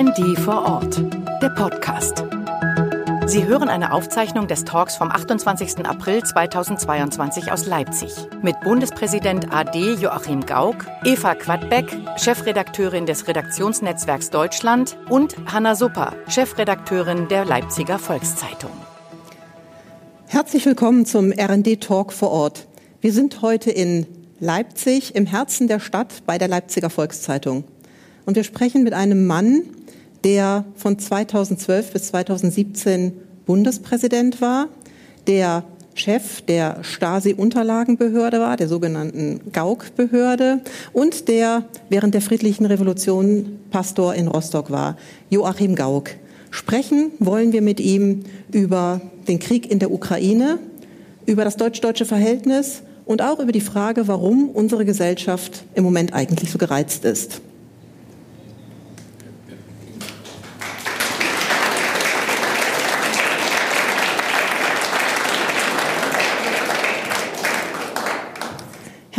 RND vor Ort, der Podcast. Sie hören eine Aufzeichnung des Talks vom 28. April 2022 aus Leipzig mit Bundespräsident AD Joachim Gauck, Eva Quadbeck, Chefredakteurin des Redaktionsnetzwerks Deutschland und Hanna Supper, Chefredakteurin der Leipziger Volkszeitung. Herzlich willkommen zum RND Talk vor Ort. Wir sind heute in Leipzig, im Herzen der Stadt bei der Leipziger Volkszeitung. Und wir sprechen mit einem Mann, der von 2012 bis 2017 Bundespräsident war, der Chef der Stasi-Unterlagenbehörde war, der sogenannten Gauk-Behörde und der während der friedlichen Revolution Pastor in Rostock war, Joachim Gauck. Sprechen wollen wir mit ihm über den Krieg in der Ukraine, über das deutsch-deutsche Verhältnis und auch über die Frage, warum unsere Gesellschaft im Moment eigentlich so gereizt ist.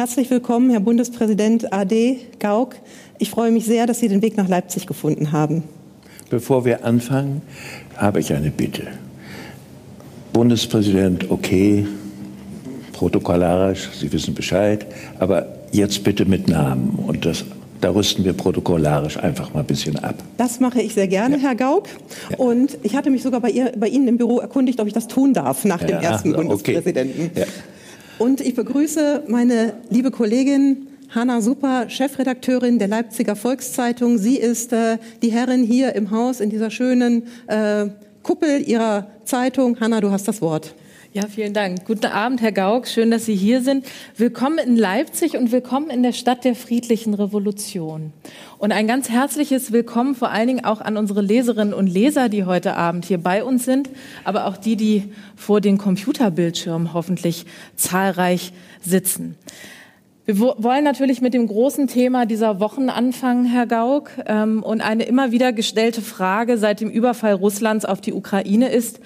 Herzlich willkommen, Herr Bundespräsident AD Gauck. Ich freue mich sehr, dass Sie den Weg nach Leipzig gefunden haben. Bevor wir anfangen, habe ich eine Bitte. Bundespräsident, okay, protokollarisch, Sie wissen Bescheid, aber jetzt bitte mit Namen und das da rüsten wir protokollarisch einfach mal ein bisschen ab. Das mache ich sehr gerne, ja. Herr Gauck. Ja. Und ich hatte mich sogar bei, ihr, bei, Ihnen im Büro erkundigt, ob ich das tun darf nach ja, dem ersten okay. Bundespräsidenten. Und ich begrüße meine liebe Kollegin Hanna Super, Chefredakteurin der Leipziger Volkszeitung. Sie ist äh, die Herrin hier im Haus in dieser schönen äh, Kuppel ihrer Zeitung. Hanna, du hast das Wort. Ja, vielen Dank. Guten Abend, Herr Gauck. Schön, dass Sie hier sind. Willkommen in Leipzig und willkommen in der Stadt der friedlichen Revolution. Und ein ganz herzliches Willkommen vor allen Dingen auch an unsere Leserinnen und Leser, die heute Abend hier bei uns sind, aber auch die, die vor den Computerbildschirmen hoffentlich zahlreich sitzen. Wir wollen natürlich mit dem großen Thema dieser Wochen anfangen, Herr Gauck. Ähm, und eine immer wieder gestellte Frage seit dem Überfall Russlands auf die Ukraine ist,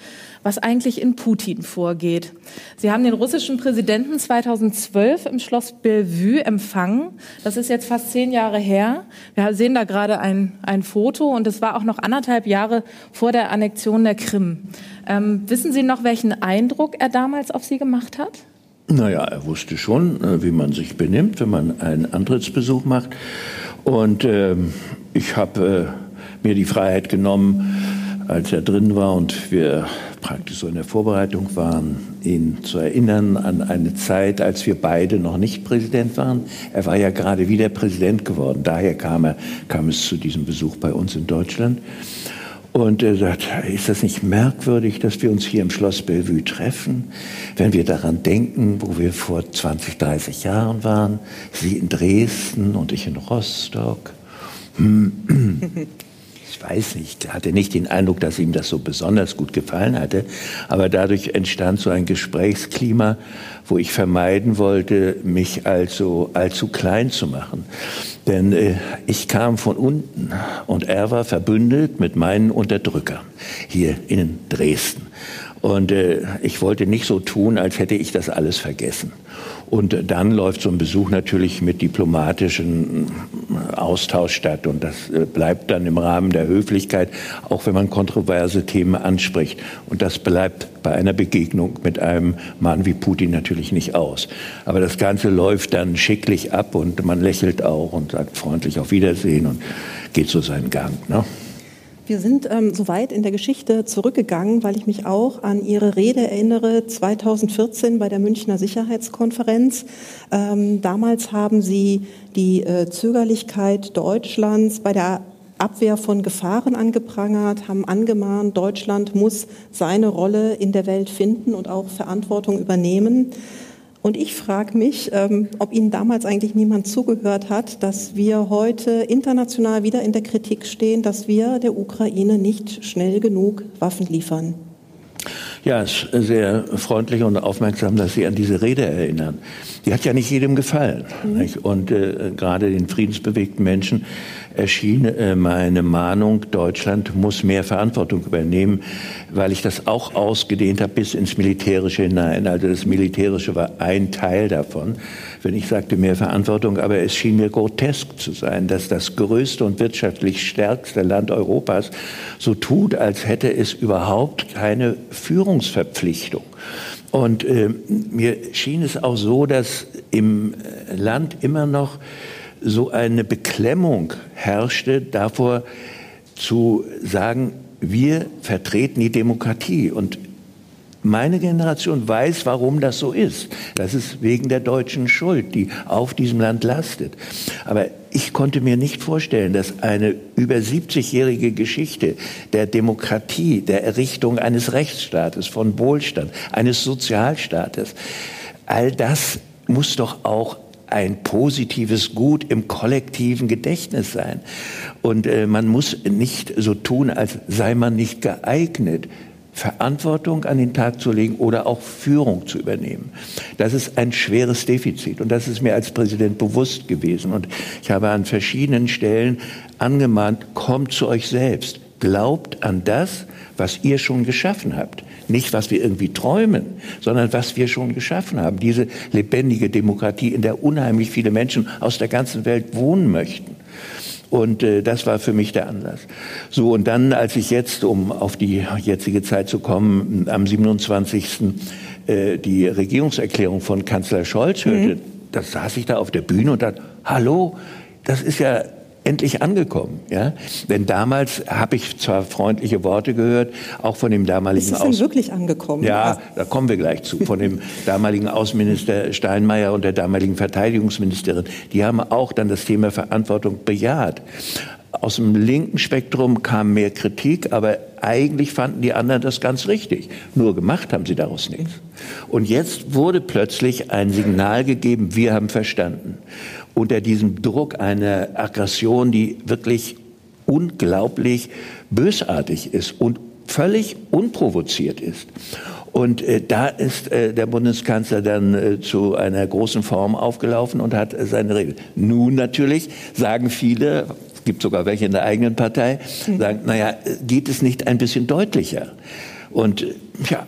was eigentlich in Putin vorgeht. Sie haben den russischen Präsidenten 2012 im Schloss Bellevue empfangen. Das ist jetzt fast zehn Jahre her. Wir sehen da gerade ein, ein Foto und es war auch noch anderthalb Jahre vor der Annexion der Krim. Ähm, wissen Sie noch, welchen Eindruck er damals auf Sie gemacht hat? Naja, er wusste schon, äh, wie man sich benimmt, wenn man einen Antrittsbesuch macht. Und äh, ich habe äh, mir die Freiheit genommen, als er drin war und wir praktisch so in der Vorbereitung waren, ihn zu erinnern an eine Zeit, als wir beide noch nicht Präsident waren. Er war ja gerade wieder Präsident geworden. Daher kam, er, kam es zu diesem Besuch bei uns in Deutschland. Und er sagt, ist das nicht merkwürdig, dass wir uns hier im Schloss Bellevue treffen, wenn wir daran denken, wo wir vor 20, 30 Jahren waren, Sie in Dresden und ich in Rostock. ich weiß nicht, hatte nicht den Eindruck, dass ihm das so besonders gut gefallen hatte, aber dadurch entstand so ein Gesprächsklima, wo ich vermeiden wollte, mich also allzu klein zu machen. Denn äh, ich kam von unten und er war verbündet mit meinen Unterdrückern hier in Dresden. Und äh, ich wollte nicht so tun, als hätte ich das alles vergessen. Und dann läuft so ein Besuch natürlich mit diplomatischem Austausch statt. Und das äh, bleibt dann im Rahmen der Höflichkeit, auch wenn man kontroverse Themen anspricht. Und das bleibt bei einer Begegnung mit einem Mann wie Putin natürlich nicht aus. Aber das Ganze läuft dann schicklich ab und man lächelt auch und sagt freundlich auf Wiedersehen und geht so seinen Gang. Ne? Wir sind ähm, so weit in der Geschichte zurückgegangen, weil ich mich auch an Ihre Rede erinnere, 2014 bei der Münchner Sicherheitskonferenz. Ähm, damals haben Sie die äh, Zögerlichkeit Deutschlands bei der Abwehr von Gefahren angeprangert, haben angemahnt, Deutschland muss seine Rolle in der Welt finden und auch Verantwortung übernehmen. Und ich frage mich, ähm, ob Ihnen damals eigentlich niemand zugehört hat, dass wir heute international wieder in der Kritik stehen, dass wir der Ukraine nicht schnell genug Waffen liefern. Ja, es ist sehr freundlich und aufmerksam, dass Sie an diese Rede erinnern. Die hat ja nicht jedem gefallen. Mhm. Und äh, gerade den friedensbewegten Menschen erschien äh, meine Mahnung, Deutschland muss mehr Verantwortung übernehmen, weil ich das auch ausgedehnt habe bis ins Militärische hinein. Also das Militärische war ein Teil davon, wenn ich sagte mehr Verantwortung, aber es schien mir grotesk zu sein, dass das größte und wirtschaftlich stärkste Land Europas so tut, als hätte es überhaupt keine Führungsverpflichtung. Und äh, mir schien es auch so, dass im Land immer noch so eine Beklemmung herrschte davor zu sagen, wir vertreten die Demokratie. Und meine Generation weiß, warum das so ist. Das ist wegen der deutschen Schuld, die auf diesem Land lastet. Aber ich konnte mir nicht vorstellen, dass eine über 70-jährige Geschichte der Demokratie, der Errichtung eines Rechtsstaates, von Wohlstand, eines Sozialstaates, all das muss doch auch ein positives Gut im kollektiven Gedächtnis sein. Und äh, man muss nicht so tun, als sei man nicht geeignet, Verantwortung an den Tag zu legen oder auch Führung zu übernehmen. Das ist ein schweres Defizit und das ist mir als Präsident bewusst gewesen. Und ich habe an verschiedenen Stellen angemahnt, kommt zu euch selbst, glaubt an das, was ihr schon geschaffen habt. Nicht, was wir irgendwie träumen, sondern was wir schon geschaffen haben. Diese lebendige Demokratie, in der unheimlich viele Menschen aus der ganzen Welt wohnen möchten. Und äh, das war für mich der Anlass. So, und dann, als ich jetzt, um auf die jetzige Zeit zu kommen, am 27. Äh, die Regierungserklärung von Kanzler Scholz hörte, mhm. da saß ich da auf der Bühne und dachte, hallo, das ist ja endlich angekommen. Ja? Denn damals habe ich zwar freundliche Worte gehört, auch von dem damaligen... Ist es denn wirklich angekommen? Ja, da kommen wir gleich zu. Von dem damaligen Außenminister Steinmeier und der damaligen Verteidigungsministerin. Die haben auch dann das Thema Verantwortung bejaht. Aus dem linken Spektrum kam mehr Kritik, aber eigentlich fanden die anderen das ganz richtig. Nur gemacht haben sie daraus nichts. Und jetzt wurde plötzlich ein Signal gegeben, wir haben verstanden unter diesem Druck einer Aggression, die wirklich unglaublich bösartig ist und völlig unprovoziert ist. Und äh, da ist äh, der Bundeskanzler dann äh, zu einer großen Form aufgelaufen und hat äh, seine Rede. Nun natürlich sagen viele, es gibt sogar welche in der eigenen Partei, hm. sagen, naja, geht es nicht ein bisschen deutlicher? Und ja,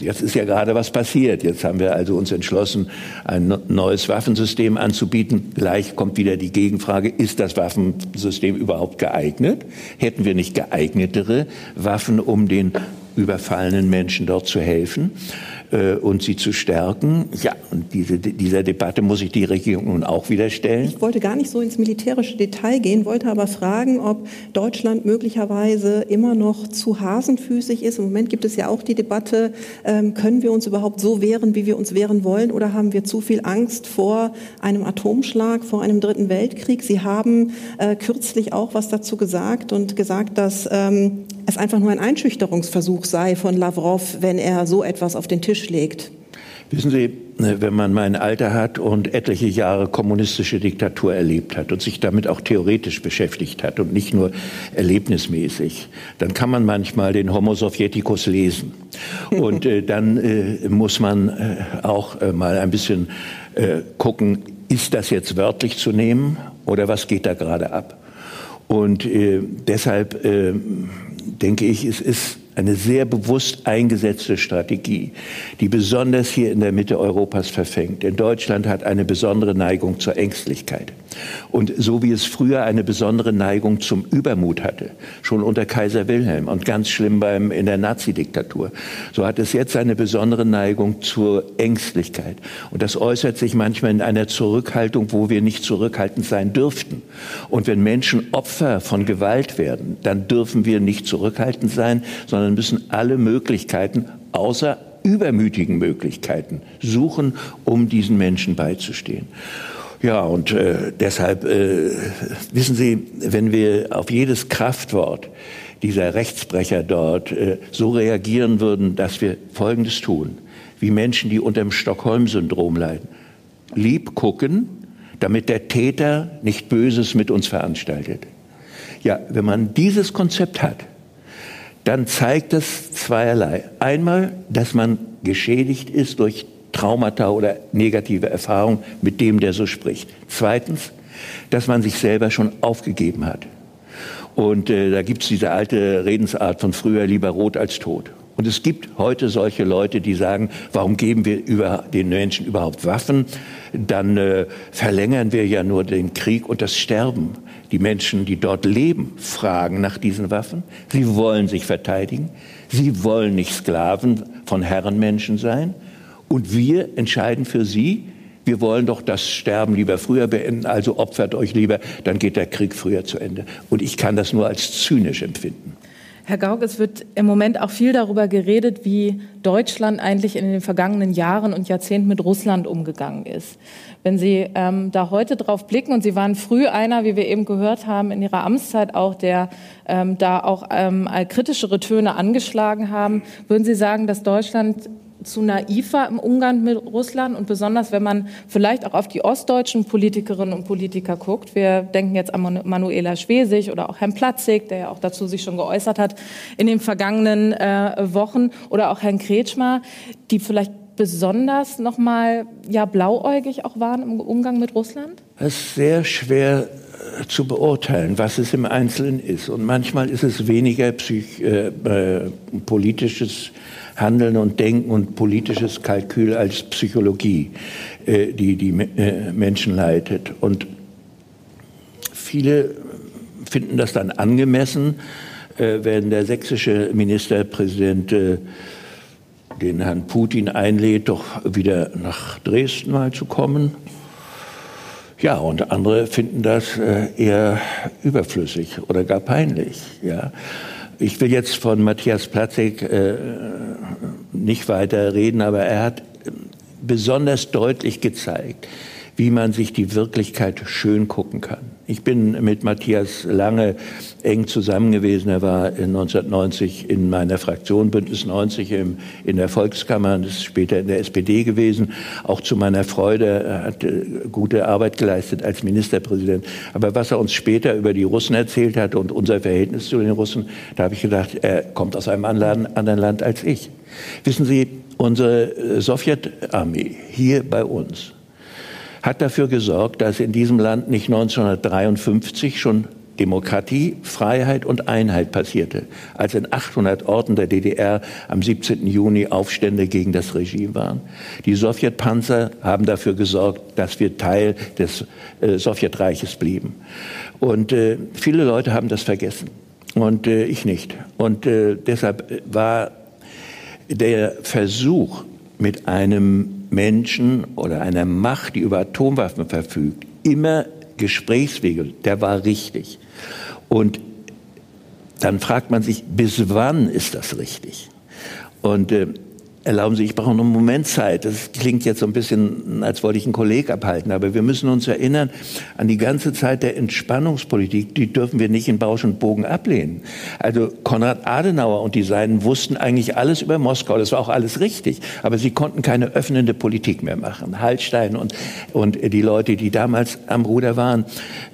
jetzt ist ja gerade was passiert. Jetzt haben wir also uns entschlossen, ein neues Waffensystem anzubieten. Gleich kommt wieder die Gegenfrage, ist das Waffensystem überhaupt geeignet? Hätten wir nicht geeignetere Waffen, um den überfallenen Menschen dort zu helfen? Äh, und sie zu stärken. Ja, und diese, dieser Debatte muss sich die Regierung nun auch wieder stellen. Ich wollte gar nicht so ins militärische Detail gehen, wollte aber fragen, ob Deutschland möglicherweise immer noch zu hasenfüßig ist. Im Moment gibt es ja auch die Debatte, ähm, können wir uns überhaupt so wehren, wie wir uns wehren wollen, oder haben wir zu viel Angst vor einem Atomschlag, vor einem dritten Weltkrieg? Sie haben äh, kürzlich auch was dazu gesagt und gesagt, dass ähm, es einfach nur ein Einschüchterungsversuch sei von Lavrov, wenn er so etwas auf den Tisch legt. Wissen Sie, wenn man mein Alter hat und etliche Jahre kommunistische Diktatur erlebt hat und sich damit auch theoretisch beschäftigt hat und nicht nur erlebnismäßig, dann kann man manchmal den Homo Sovieticus lesen. Und äh, dann äh, muss man äh, auch äh, mal ein bisschen äh, gucken, ist das jetzt wörtlich zu nehmen oder was geht da gerade ab? Und äh, deshalb denke ich, es ist eine sehr bewusst eingesetzte Strategie, die besonders hier in der Mitte Europas verfängt. Denn Deutschland hat eine besondere Neigung zur Ängstlichkeit. Und so wie es früher eine besondere Neigung zum Übermut hatte, schon unter Kaiser Wilhelm und ganz schlimm beim, in der Nazi-Diktatur, so hat es jetzt eine besondere Neigung zur Ängstlichkeit. Und das äußert sich manchmal in einer Zurückhaltung, wo wir nicht zurückhaltend sein dürften. Und wenn Menschen Opfer von Gewalt werden, dann dürfen wir nicht zurückhaltend sein, sondern müssen alle Möglichkeiten außer übermütigen Möglichkeiten suchen, um diesen Menschen beizustehen. Ja, und äh, deshalb äh, wissen Sie, wenn wir auf jedes Kraftwort dieser Rechtsbrecher dort äh, so reagieren würden, dass wir Folgendes tun, wie Menschen, die unter dem Stockholm-Syndrom leiden. Lieb gucken, damit der Täter nicht Böses mit uns veranstaltet. Ja, wenn man dieses Konzept hat, dann zeigt das zweierlei. Einmal, dass man geschädigt ist durch Traumata oder negative Erfahrungen mit dem, der so spricht. Zweitens, dass man sich selber schon aufgegeben hat. Und äh, da gibt es diese alte Redensart von früher lieber rot als tot. Und es gibt heute solche Leute, die sagen, warum geben wir über den Menschen überhaupt Waffen? Dann äh, verlängern wir ja nur den Krieg und das Sterben. Die Menschen, die dort leben, fragen nach diesen Waffen. Sie wollen sich verteidigen. Sie wollen nicht Sklaven von Herrenmenschen sein. Und wir entscheiden für sie, wir wollen doch das Sterben lieber früher beenden, also opfert euch lieber, dann geht der Krieg früher zu Ende. Und ich kann das nur als zynisch empfinden. Herr Gauck, es wird im Moment auch viel darüber geredet, wie Deutschland eigentlich in den vergangenen Jahren und Jahrzehnten mit Russland umgegangen ist. Wenn Sie ähm, da heute drauf blicken, und Sie waren früh einer, wie wir eben gehört haben, in Ihrer Amtszeit auch, der ähm, da auch ähm, kritischere Töne angeschlagen haben, würden Sie sagen, dass Deutschland zu naiv war im Umgang mit Russland und besonders wenn man vielleicht auch auf die ostdeutschen Politikerinnen und Politiker guckt. Wir denken jetzt an Manuela Schwesig oder auch Herrn Platzig, der ja auch dazu sich schon geäußert hat in den vergangenen äh, Wochen oder auch Herrn Kretschmer, die vielleicht besonders noch mal ja blauäugig auch waren im Umgang mit Russland? Es ist sehr schwer äh, zu beurteilen, was es im Einzelnen ist. Und manchmal ist es weniger psych, äh, äh, politisches Handeln und Denken und politisches Kalkül als Psychologie, äh, die die äh, Menschen leitet. Und viele finden das dann angemessen, äh, wenn der sächsische Ministerpräsident den Herrn Putin einlädt, doch wieder nach Dresden mal zu kommen. Ja, und andere finden das eher überflüssig oder gar peinlich. Ja. Ich will jetzt von Matthias Platzek äh, nicht weiter reden, aber er hat besonders deutlich gezeigt, wie man sich die Wirklichkeit schön gucken kann. Ich bin mit Matthias lange eng zusammen gewesen. Er war 1990 in meiner Fraktion Bündnis 90 im, in der Volkskammer und ist später in der SPD gewesen. Auch zu meiner Freude er hat gute Arbeit geleistet als Ministerpräsident. Aber was er uns später über die Russen erzählt hat und unser Verhältnis zu den Russen, da habe ich gedacht, er kommt aus einem anderen Land als ich. Wissen Sie, unsere Sowjetarmee hier bei uns hat dafür gesorgt, dass in diesem Land nicht 1953 schon Demokratie, Freiheit und Einheit passierte, als in 800 Orten der DDR am 17. Juni Aufstände gegen das Regime waren. Die Sowjetpanzer haben dafür gesorgt, dass wir Teil des äh, Sowjetreiches blieben. Und äh, viele Leute haben das vergessen und äh, ich nicht. Und äh, deshalb war der Versuch, mit einem Menschen oder einer Macht, die über Atomwaffen verfügt, immer Gesprächswege, der war richtig. Und dann fragt man sich, bis wann ist das richtig? Und äh, Erlauben Sie, ich brauche noch einen Moment Zeit. Das klingt jetzt so ein bisschen, als wollte ich einen Kolleg abhalten, aber wir müssen uns erinnern an die ganze Zeit der Entspannungspolitik. Die dürfen wir nicht in Bausch und Bogen ablehnen. Also Konrad Adenauer und die Seinen wussten eigentlich alles über Moskau. Das war auch alles richtig. Aber sie konnten keine öffnende Politik mehr machen. Hallstein und, und die Leute, die damals am Ruder waren,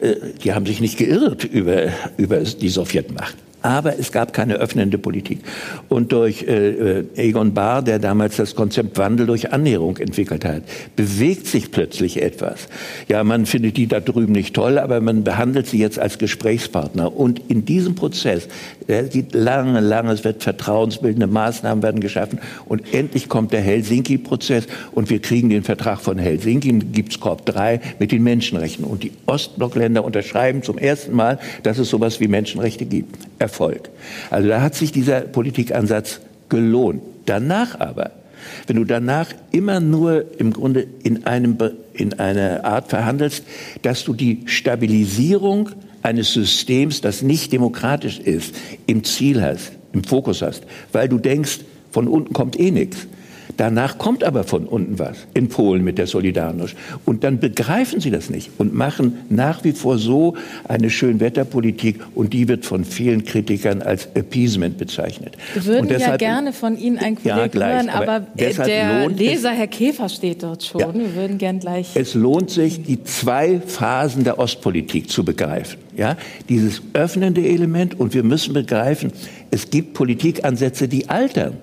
äh, die haben sich nicht geirrt über, über die Sowjetmacht aber es gab keine öffnende Politik. Und durch äh, äh, Egon Bahr, der damals das Konzept Wandel durch Annäherung entwickelt hat, bewegt sich plötzlich etwas. Ja, man findet die da drüben nicht toll, aber man behandelt sie jetzt als Gesprächspartner. Und in diesem Prozess, der geht lange, lange, es wird vertrauensbildende Maßnahmen werden geschaffen und endlich kommt der Helsinki-Prozess und wir kriegen den Vertrag von Helsinki, gibt's Korb 3 mit den Menschenrechten. Und die Ostblockländer unterschreiben zum ersten Mal, dass es sowas wie Menschenrechte gibt. Erfolg. Also da hat sich dieser Politikansatz gelohnt. Danach aber, wenn du danach immer nur im Grunde in, einem, in einer Art verhandelst, dass du die Stabilisierung eines Systems, das nicht demokratisch ist, im Ziel hast, im Fokus hast, weil du denkst, von unten kommt eh nichts, Danach kommt aber von unten was. In Polen mit der Solidarność. Und dann begreifen sie das nicht und machen nach wie vor so eine Schönwetterpolitik und die wird von vielen Kritikern als Appeasement bezeichnet. Wir würden deshalb, ja gerne von Ihnen ein Kollegen ja, gleich, hören, aber, aber der Leser, Herr Käfer, steht dort schon. Ja. Wir würden gern gleich. Es lohnt sich, die zwei Phasen der Ostpolitik zu begreifen. Ja, dieses öffnende Element und wir müssen begreifen, es gibt Politikansätze, die altern.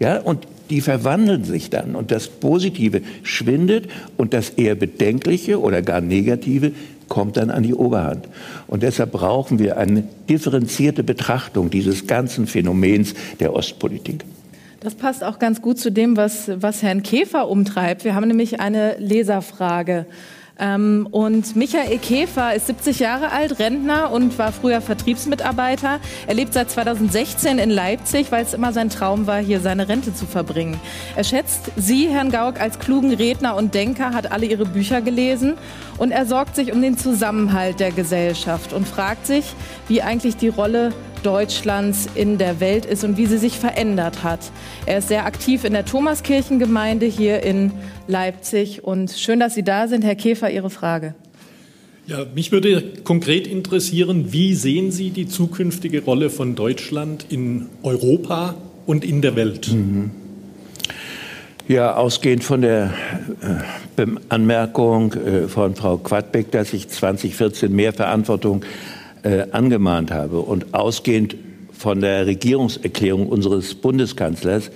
Ja, und die verwandeln sich dann und das Positive schwindet und das eher Bedenkliche oder gar Negative kommt dann an die Oberhand. Und deshalb brauchen wir eine differenzierte Betrachtung dieses ganzen Phänomens der Ostpolitik. Das passt auch ganz gut zu dem, was, was Herrn Käfer umtreibt. Wir haben nämlich eine Leserfrage. Ähm, und Michael Käfer ist 70 Jahre alt, Rentner und war früher Vertriebsmitarbeiter. Er lebt seit 2016 in Leipzig, weil es immer sein Traum war, hier seine Rente zu verbringen. Er schätzt Sie, Herrn Gauck, als klugen Redner und Denker, hat alle Ihre Bücher gelesen und er sorgt sich um den Zusammenhalt der Gesellschaft und fragt sich, wie eigentlich die Rolle Deutschlands in der Welt ist und wie sie sich verändert hat. Er ist sehr aktiv in der Thomaskirchengemeinde hier in Leipzig und schön, dass Sie da sind. Herr Käfer, Ihre Frage. Ja, mich würde konkret interessieren, wie sehen Sie die zukünftige Rolle von Deutschland in Europa und in der Welt? Mhm. Ja, ausgehend von der äh, Anmerkung äh, von Frau Quadbeck, dass ich 2014 mehr Verantwortung äh, angemahnt habe und ausgehend von der Regierungserklärung unseres Bundeskanzlers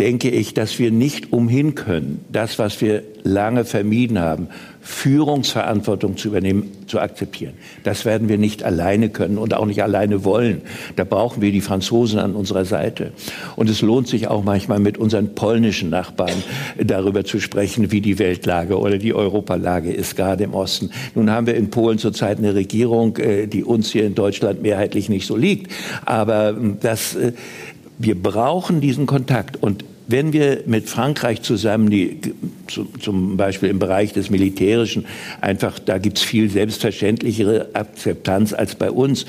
denke ich, dass wir nicht umhin können, das, was wir lange vermieden haben, Führungsverantwortung zu übernehmen, zu akzeptieren. Das werden wir nicht alleine können und auch nicht alleine wollen. Da brauchen wir die Franzosen an unserer Seite. Und es lohnt sich auch manchmal mit unseren polnischen Nachbarn darüber zu sprechen, wie die Weltlage oder die Europalage ist, gerade im Osten. Nun haben wir in Polen zurzeit eine Regierung, äh, die uns hier in Deutschland mehrheitlich nicht so liegt. Aber ähm, das, äh, wir brauchen diesen Kontakt. Und wenn wir mit Frankreich zusammen, die, zum Beispiel im Bereich des Militärischen, einfach, da gibt es viel selbstverständlichere Akzeptanz als bei uns,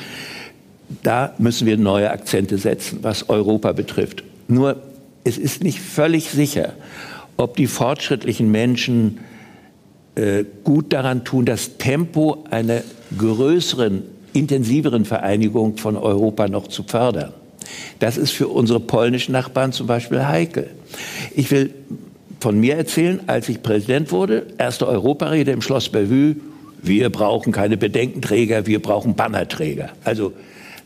da müssen wir neue Akzente setzen, was Europa betrifft. Nur, es ist nicht völlig sicher, ob die fortschrittlichen Menschen äh, gut daran tun, das Tempo einer größeren, intensiveren Vereinigung von Europa noch zu fördern. Das ist für unsere polnischen Nachbarn zum Beispiel heikel. Ich will von mir erzählen, als ich Präsident wurde, erste Europarede im Schloss Bellevue, wir brauchen keine Bedenkenträger, wir brauchen Bannerträger. Also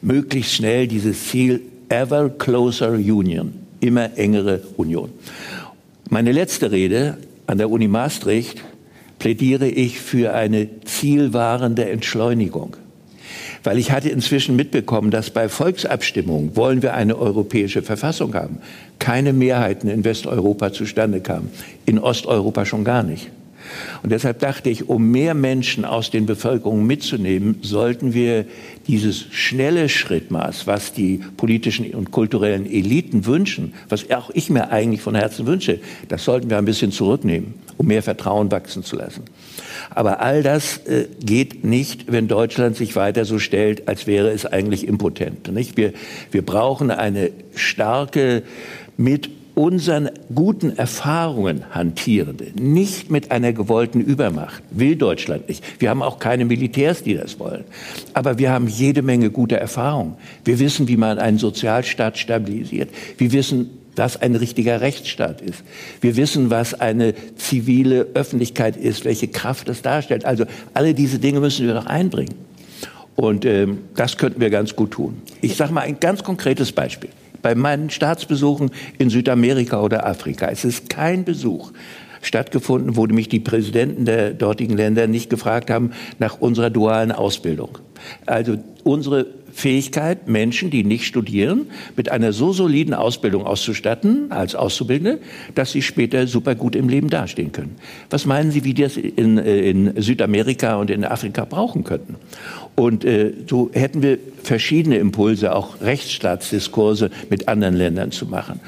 möglichst schnell dieses Ziel Ever Closer Union, immer engere Union. Meine letzte Rede an der Uni Maastricht plädiere ich für eine zielwahrende Entschleunigung weil ich hatte inzwischen mitbekommen, dass bei Volksabstimmungen, wollen wir eine europäische Verfassung haben, keine Mehrheiten in Westeuropa zustande kamen, in Osteuropa schon gar nicht. Und deshalb dachte ich, um mehr Menschen aus den Bevölkerungen mitzunehmen, sollten wir dieses schnelle Schrittmaß, was die politischen und kulturellen Eliten wünschen, was auch ich mir eigentlich von Herzen wünsche, das sollten wir ein bisschen zurücknehmen, um mehr Vertrauen wachsen zu lassen. Aber all das äh, geht nicht, wenn Deutschland sich weiter so stellt, als wäre es eigentlich impotent. Nicht? Wir, wir brauchen eine starke, mit unseren guten Erfahrungen hantierende, nicht mit einer gewollten Übermacht. Will Deutschland nicht. Wir haben auch keine Militärs, die das wollen. Aber wir haben jede Menge gute Erfahrungen. Wir wissen, wie man einen Sozialstaat stabilisiert. Wir wissen, was ein richtiger Rechtsstaat ist. Wir wissen, was eine zivile Öffentlichkeit ist, welche Kraft das darstellt. Also alle diese Dinge müssen wir noch einbringen. Und ähm, das könnten wir ganz gut tun. Ich sage mal ein ganz konkretes Beispiel. Bei meinen Staatsbesuchen in Südamerika oder Afrika es ist kein Besuch stattgefunden, wo mich die Präsidenten der dortigen Länder nicht gefragt haben nach unserer dualen Ausbildung. Also unsere Fähigkeit, Menschen, die nicht studieren, mit einer so soliden Ausbildung auszustatten als Auszubildende, dass sie später super gut im Leben dastehen können. Was meinen Sie, wie die das in, äh, in Südamerika und in Afrika brauchen könnten? Und äh, so hätten wir verschiedene Impulse, auch Rechtsstaatsdiskurse mit anderen Ländern zu machen.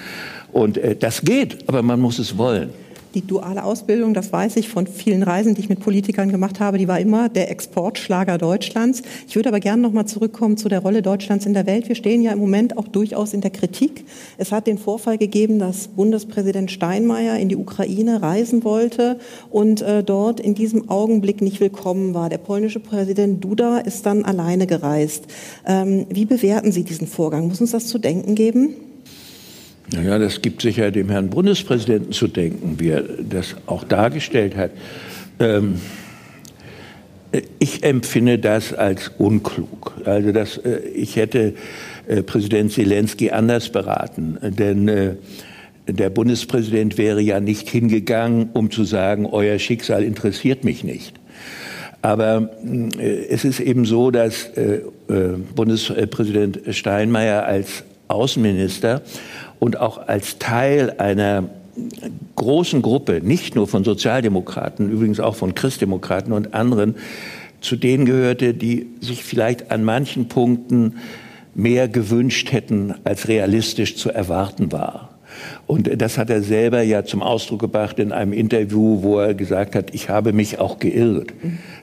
Und äh, das geht, aber man muss es wollen. Die duale Ausbildung, das weiß ich von vielen Reisen, die ich mit Politikern gemacht habe, die war immer der Exportschlager Deutschlands. Ich würde aber gerne noch mal zurückkommen zu der Rolle Deutschlands in der Welt. Wir stehen ja im Moment auch durchaus in der Kritik. Es hat den Vorfall gegeben, dass Bundespräsident Steinmeier in die Ukraine reisen wollte und äh, dort in diesem Augenblick nicht willkommen war. Der polnische Präsident Duda ist dann alleine gereist. Ähm, wie bewerten Sie diesen Vorgang? Muss uns das zu denken geben? Naja, das gibt sicher dem Herrn Bundespräsidenten zu denken, wie er das auch dargestellt hat. Ähm, ich empfinde das als unklug. Also das, äh, ich hätte äh, Präsident Zelensky anders beraten, denn äh, der Bundespräsident wäre ja nicht hingegangen, um zu sagen, euer Schicksal interessiert mich nicht. Aber äh, es ist eben so, dass äh, äh, Bundespräsident Steinmeier als Außenminister und auch als Teil einer großen Gruppe, nicht nur von Sozialdemokraten, übrigens auch von Christdemokraten und anderen, zu denen gehörte, die sich vielleicht an manchen Punkten mehr gewünscht hätten, als realistisch zu erwarten war. Und das hat er selber ja zum Ausdruck gebracht in einem Interview, wo er gesagt hat, ich habe mich auch geirrt.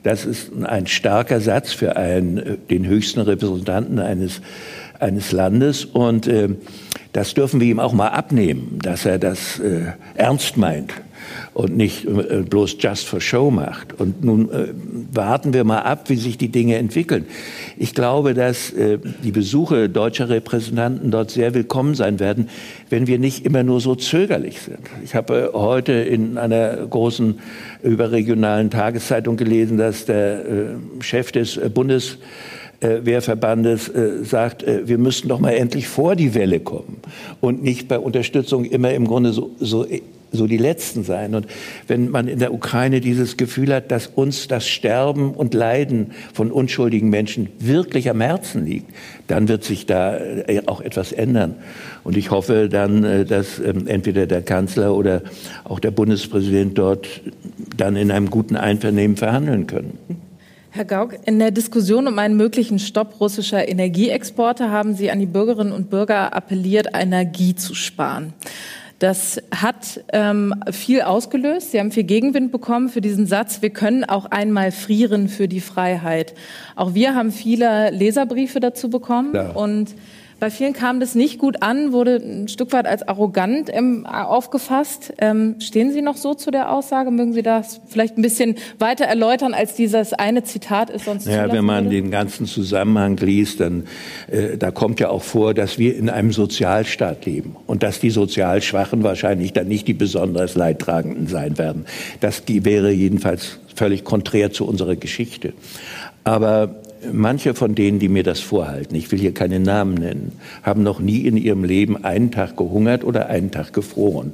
Das ist ein starker Satz für einen, den höchsten Repräsentanten eines, eines Landes. Und äh, das dürfen wir ihm auch mal abnehmen, dass er das äh, ernst meint und nicht äh, bloß just for show macht. Und nun äh, warten wir mal ab, wie sich die Dinge entwickeln. Ich glaube, dass äh, die Besuche deutscher Repräsentanten dort sehr willkommen sein werden, wenn wir nicht immer nur so zögerlich sind. Ich habe äh, heute in einer großen überregionalen Tageszeitung gelesen, dass der äh, Chef des Bundes Wehrverbandes äh, sagt, äh, wir müssten doch mal endlich vor die Welle kommen und nicht bei Unterstützung immer im Grunde so, so, so die Letzten sein. Und wenn man in der Ukraine dieses Gefühl hat, dass uns das Sterben und Leiden von unschuldigen Menschen wirklich am Herzen liegt, dann wird sich da äh, auch etwas ändern. Und ich hoffe dann, dass ähm, entweder der Kanzler oder auch der Bundespräsident dort dann in einem guten Einvernehmen verhandeln können. Herr Gauck, in der Diskussion um einen möglichen Stopp russischer Energieexporte haben Sie an die Bürgerinnen und Bürger appelliert, Energie zu sparen. Das hat ähm, viel ausgelöst. Sie haben viel Gegenwind bekommen für diesen Satz, wir können auch einmal frieren für die Freiheit. Auch wir haben viele Leserbriefe dazu bekommen ja. und bei vielen kam das nicht gut an, wurde ein Stück weit als arrogant ähm, aufgefasst. Ähm, stehen Sie noch so zu der Aussage? Mögen Sie das vielleicht ein bisschen weiter erläutern, als dieses eine Zitat ist sonst Ja, wenn man würde? den ganzen Zusammenhang liest, dann äh, da kommt ja auch vor, dass wir in einem Sozialstaat leben und dass die sozial Schwachen wahrscheinlich dann nicht die besonders Leidtragenden sein werden. Das wäre jedenfalls völlig konträr zu unserer Geschichte. Aber manche von denen, die mir das vorhalten, ich will hier keine Namen nennen, haben noch nie in ihrem Leben einen Tag gehungert oder einen Tag gefroren.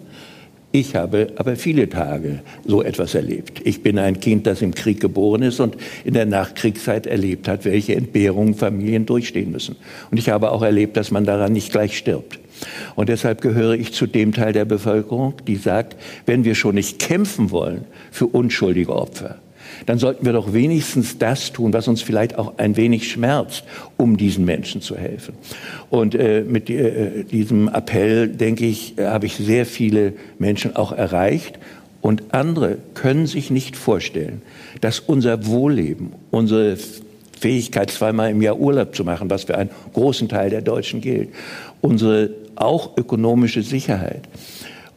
Ich habe aber viele Tage so etwas erlebt. Ich bin ein Kind, das im Krieg geboren ist und in der Nachkriegszeit erlebt hat, welche Entbehrungen Familien durchstehen müssen. Und ich habe auch erlebt, dass man daran nicht gleich stirbt. Und deshalb gehöre ich zu dem Teil der Bevölkerung, die sagt, wenn wir schon nicht kämpfen wollen für unschuldige Opfer, dann sollten wir doch wenigstens das tun, was uns vielleicht auch ein wenig schmerzt, um diesen Menschen zu helfen. Und äh, mit äh, diesem Appell, denke ich, habe ich sehr viele Menschen auch erreicht. Und andere können sich nicht vorstellen, dass unser Wohlleben, unsere Fähigkeit, zweimal im Jahr Urlaub zu machen, was für einen großen Teil der Deutschen gilt, unsere auch ökonomische Sicherheit,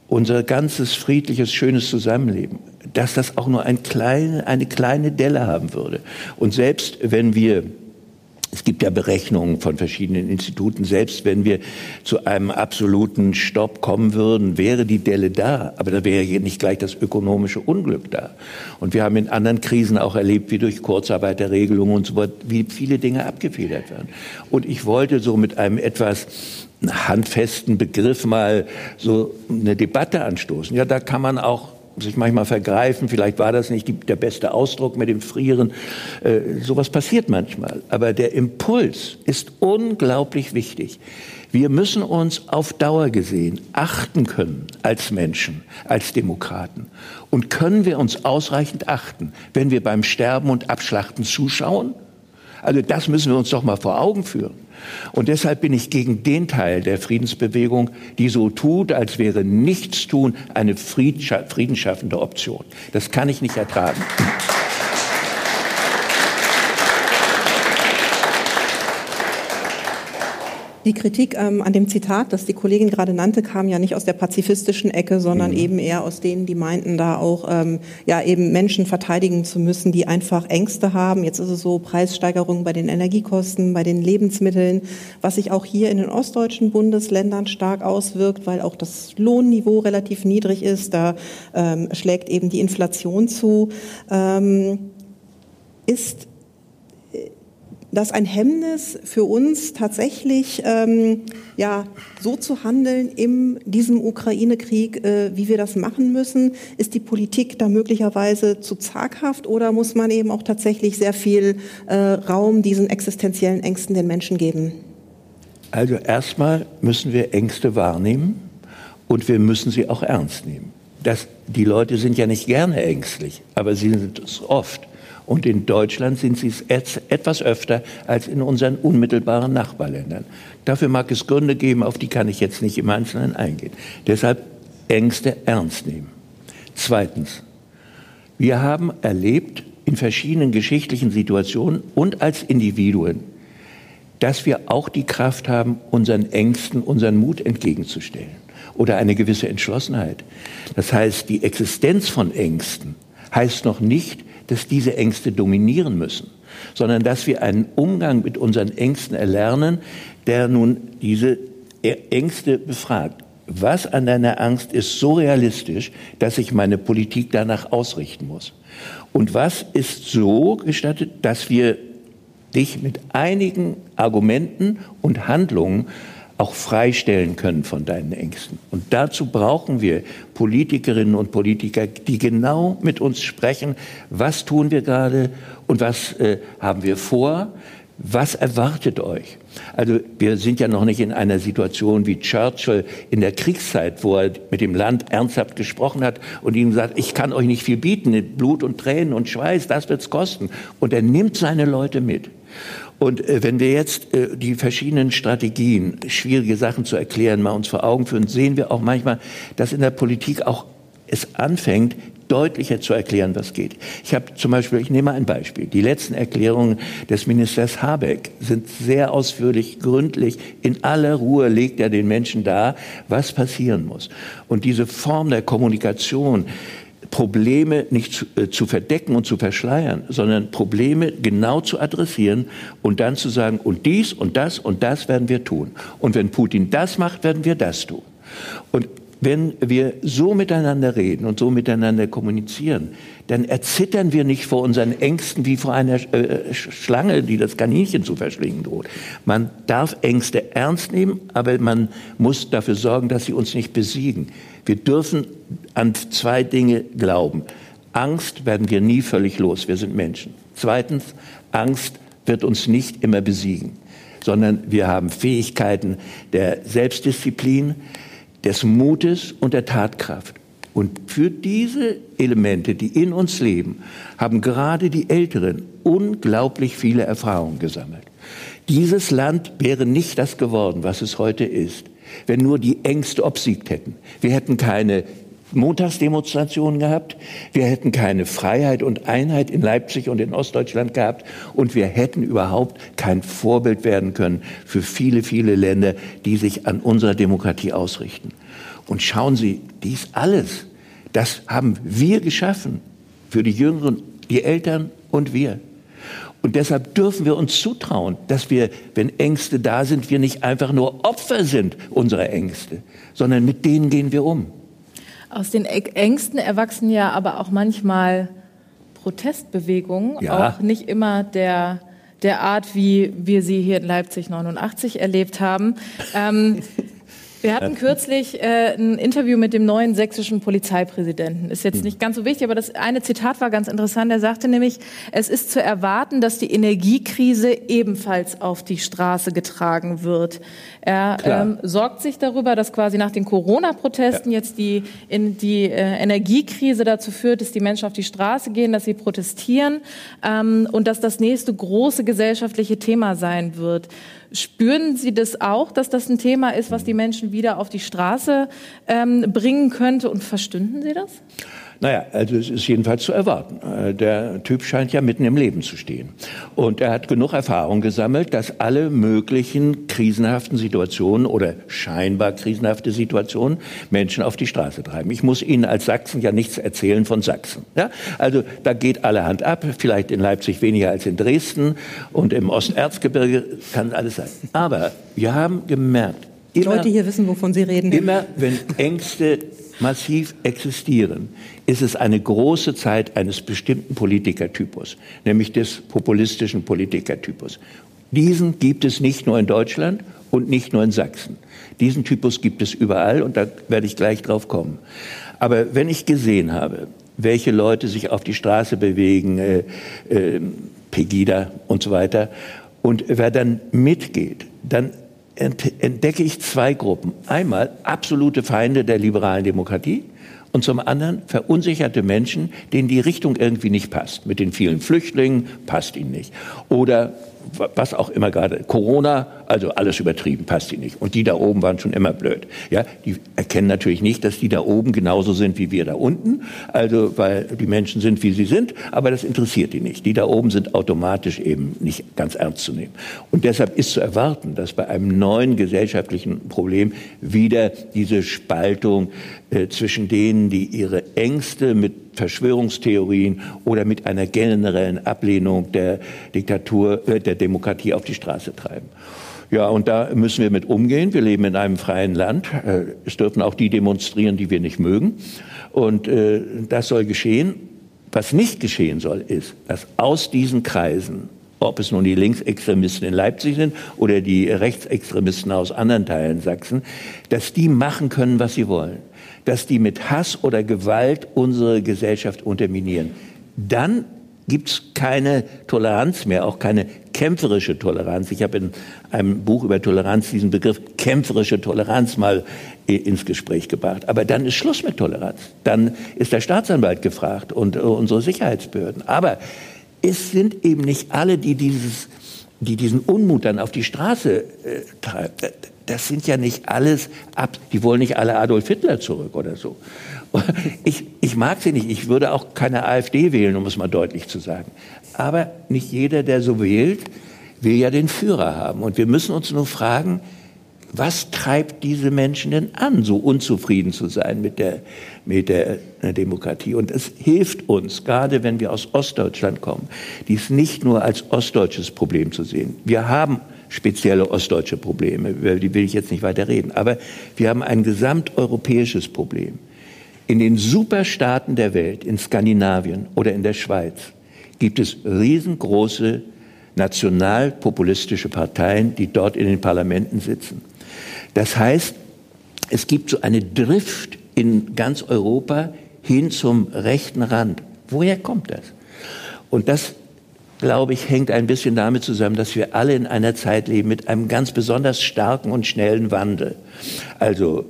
unser ganzes friedliches, schönes Zusammenleben, dass das auch nur ein kleine, eine kleine Delle haben würde. Und selbst wenn wir es gibt ja Berechnungen von verschiedenen Instituten. Selbst wenn wir zu einem absoluten Stopp kommen würden, wäre die Delle da. Aber da wäre nicht gleich das ökonomische Unglück da. Und wir haben in anderen Krisen auch erlebt, wie durch Kurzarbeiterregelungen und so weiter, wie viele Dinge abgefedert werden. Und ich wollte so mit einem etwas handfesten Begriff mal so eine Debatte anstoßen. Ja, da kann man auch sich manchmal vergreifen, vielleicht war das nicht der beste Ausdruck mit dem Frieren. Äh, sowas passiert manchmal. Aber der Impuls ist unglaublich wichtig. Wir müssen uns auf Dauer gesehen achten können als Menschen, als Demokraten. Und können wir uns ausreichend achten, wenn wir beim Sterben und Abschlachten zuschauen? Also das müssen wir uns doch mal vor Augen führen. Und deshalb bin ich gegen den Teil der Friedensbewegung, die so tut, als wäre Nichtstun eine friedensschaffende Option. Das kann ich nicht ertragen. Die Kritik ähm, an dem Zitat, das die Kollegin gerade nannte, kam ja nicht aus der pazifistischen Ecke, sondern mhm. eben eher aus denen, die meinten, da auch ähm, ja eben Menschen verteidigen zu müssen, die einfach Ängste haben. Jetzt ist es so Preissteigerungen bei den Energiekosten, bei den Lebensmitteln, was sich auch hier in den ostdeutschen Bundesländern stark auswirkt, weil auch das Lohnniveau relativ niedrig ist. Da ähm, schlägt eben die Inflation zu. Ähm, ist das ein Hemmnis für uns tatsächlich ähm, ja so zu handeln in diesem Ukraine-Krieg, äh, wie wir das machen müssen? Ist die Politik da möglicherweise zu zaghaft oder muss man eben auch tatsächlich sehr viel äh, Raum diesen existenziellen Ängsten den Menschen geben? Also erstmal müssen wir Ängste wahrnehmen und wir müssen sie auch ernst nehmen. Das, die Leute sind ja nicht gerne ängstlich, aber sie sind es oft. Und in Deutschland sind sie es etwas öfter als in unseren unmittelbaren Nachbarländern. Dafür mag es Gründe geben, auf die kann ich jetzt nicht im Einzelnen eingehen. Deshalb Ängste ernst nehmen. Zweitens, wir haben erlebt in verschiedenen geschichtlichen Situationen und als Individuen, dass wir auch die Kraft haben, unseren Ängsten, unseren Mut entgegenzustellen oder eine gewisse Entschlossenheit. Das heißt, die Existenz von Ängsten heißt noch nicht, dass diese Ängste dominieren müssen, sondern dass wir einen Umgang mit unseren Ängsten erlernen, der nun diese Ängste befragt. Was an deiner Angst ist so realistisch, dass ich meine Politik danach ausrichten muss? Und was ist so gestattet, dass wir dich mit einigen Argumenten und Handlungen auch freistellen können von deinen Ängsten. Und dazu brauchen wir Politikerinnen und Politiker, die genau mit uns sprechen, was tun wir gerade und was äh, haben wir vor, was erwartet euch? Also wir sind ja noch nicht in einer Situation wie Churchill in der Kriegszeit, wo er mit dem Land ernsthaft gesprochen hat und ihm sagt, ich kann euch nicht viel bieten, Blut und Tränen und Schweiß, das wird's kosten. Und er nimmt seine Leute mit. Und äh, wenn wir jetzt äh, die verschiedenen Strategien, schwierige Sachen zu erklären, mal uns vor Augen führen, sehen wir auch manchmal, dass in der Politik auch es anfängt, deutlicher zu erklären, was geht. Ich habe zum Beispiel, ich nehme ein Beispiel. Die letzten Erklärungen des Ministers Habeck sind sehr ausführlich, gründlich. In aller Ruhe legt er den Menschen dar, was passieren muss. Und diese Form der Kommunikation, Probleme nicht zu, äh, zu, verdecken und zu verschleiern, sondern Probleme genau zu adressieren und dann zu sagen, und dies und das und das werden wir tun. Und wenn Putin das macht, werden wir das tun. Und wenn wir so miteinander reden und so miteinander kommunizieren, dann erzittern wir nicht vor unseren Ängsten wie vor einer äh, Schlange, die das Kaninchen zu verschlingen droht. Man darf Ängste ernst nehmen, aber man muss dafür sorgen, dass sie uns nicht besiegen. Wir dürfen an zwei Dinge glauben. Angst werden wir nie völlig los. Wir sind Menschen. Zweitens, Angst wird uns nicht immer besiegen, sondern wir haben Fähigkeiten der Selbstdisziplin, des Mutes und der Tatkraft. Und für diese Elemente, die in uns leben, haben gerade die Älteren unglaublich viele Erfahrungen gesammelt. Dieses Land wäre nicht das geworden, was es heute ist, wenn nur die Ängste obsiegt hätten. Wir hätten keine Montagsdemonstrationen gehabt, wir hätten keine Freiheit und Einheit in Leipzig und in Ostdeutschland gehabt und wir hätten überhaupt kein Vorbild werden können für viele, viele Länder, die sich an unserer Demokratie ausrichten. Und schauen Sie, dies alles, das haben wir geschaffen für die Jüngeren, die Eltern und wir. Und deshalb dürfen wir uns zutrauen, dass wir, wenn Ängste da sind, wir nicht einfach nur Opfer sind unserer Ängste, sondern mit denen gehen wir um. Aus den Ängsten erwachsen ja aber auch manchmal Protestbewegungen, ja. auch nicht immer der, der Art, wie wir sie hier in Leipzig 89 erlebt haben. Ähm, Wir hatten kürzlich äh, ein Interview mit dem neuen sächsischen Polizeipräsidenten. Ist jetzt hm. nicht ganz so wichtig, aber das eine Zitat war ganz interessant. Er sagte nämlich, es ist zu erwarten, dass die Energiekrise ebenfalls auf die Straße getragen wird. Er ähm, sorgt sich darüber, dass quasi nach den Corona-Protesten ja. jetzt die, in die äh, Energiekrise dazu führt, dass die Menschen auf die Straße gehen, dass sie protestieren ähm, und dass das nächste große gesellschaftliche Thema sein wird. Spüren Sie das auch, dass das ein Thema ist, was die Menschen wieder auf die Straße ähm, bringen könnte und verstünden Sie das? Naja, also es ist jedenfalls zu erwarten. Äh, der Typ scheint ja mitten im Leben zu stehen. Und er hat genug Erfahrung gesammelt, dass alle möglichen krisenhaften Situationen oder scheinbar krisenhafte Situationen Menschen auf die Straße treiben. Ich muss Ihnen als Sachsen ja nichts erzählen von Sachsen. Ja? Also da geht allerhand ab, vielleicht in Leipzig weniger als in Dresden und im Osterzgebirge kann alles sein. Aber wir haben gemerkt, Immer, Leute hier wissen, wovon Sie reden. Immer, wenn Ängste massiv existieren, ist es eine große Zeit eines bestimmten Politikertypus, nämlich des populistischen Politikertypus. Diesen gibt es nicht nur in Deutschland und nicht nur in Sachsen. Diesen Typus gibt es überall und da werde ich gleich drauf kommen. Aber wenn ich gesehen habe, welche Leute sich auf die Straße bewegen, äh, äh, Pegida und so weiter, und wer dann mitgeht, dann entdecke ich zwei Gruppen. Einmal absolute Feinde der liberalen Demokratie und zum anderen verunsicherte Menschen, denen die Richtung irgendwie nicht passt. Mit den vielen Flüchtlingen passt ihnen nicht. Oder was auch immer gerade, Corona, also alles übertrieben, passt ihnen nicht. Und die da oben waren schon immer blöd. Ja, die erkennen natürlich nicht, dass die da oben genauso sind wie wir da unten, also weil die Menschen sind, wie sie sind, aber das interessiert die nicht. Die da oben sind automatisch eben nicht ganz ernst zu nehmen. Und deshalb ist zu erwarten, dass bei einem neuen gesellschaftlichen Problem wieder diese Spaltung äh, zwischen denen, die ihre Ängste mit Verschwörungstheorien oder mit einer generellen Ablehnung der Diktatur, äh, der Demokratie auf die Straße treiben. Ja, und da müssen wir mit umgehen. Wir leben in einem freien Land. Äh, es dürfen auch die demonstrieren, die wir nicht mögen. Und äh, das soll geschehen. Was nicht geschehen soll, ist, dass aus diesen Kreisen, ob es nun die Linksextremisten in Leipzig sind oder die Rechtsextremisten aus anderen Teilen Sachsen, dass die machen können, was sie wollen dass die mit Hass oder Gewalt unsere Gesellschaft unterminieren. Dann gibt es keine Toleranz mehr, auch keine kämpferische Toleranz. Ich habe in einem Buch über Toleranz diesen Begriff kämpferische Toleranz mal ins Gespräch gebracht. Aber dann ist Schluss mit Toleranz. Dann ist der Staatsanwalt gefragt und äh, unsere Sicherheitsbehörden. Aber es sind eben nicht alle, die dieses die diesen Unmut dann auf die Straße äh, treiben das sind ja nicht alles ab, die wollen nicht alle Adolf Hitler zurück oder so. Ich, ich mag sie nicht, ich würde auch keine AfD wählen, um es mal deutlich zu sagen. Aber nicht jeder, der so wählt, will ja den Führer haben. Und wir müssen uns nur fragen, was treibt diese Menschen denn an, so unzufrieden zu sein mit der, mit der Demokratie? Und es hilft uns, gerade wenn wir aus Ostdeutschland kommen, dies nicht nur als ostdeutsches Problem zu sehen. Wir haben spezielle ostdeutsche Probleme, über die will ich jetzt nicht weiter reden. Aber wir haben ein gesamteuropäisches Problem. In den Superstaaten der Welt, in Skandinavien oder in der Schweiz, gibt es riesengroße nationalpopulistische Parteien, die dort in den Parlamenten sitzen. Das heißt, es gibt so eine Drift in ganz Europa hin zum rechten Rand. Woher kommt das? Und das glaube ich, hängt ein bisschen damit zusammen, dass wir alle in einer Zeit leben mit einem ganz besonders starken und schnellen Wandel. Also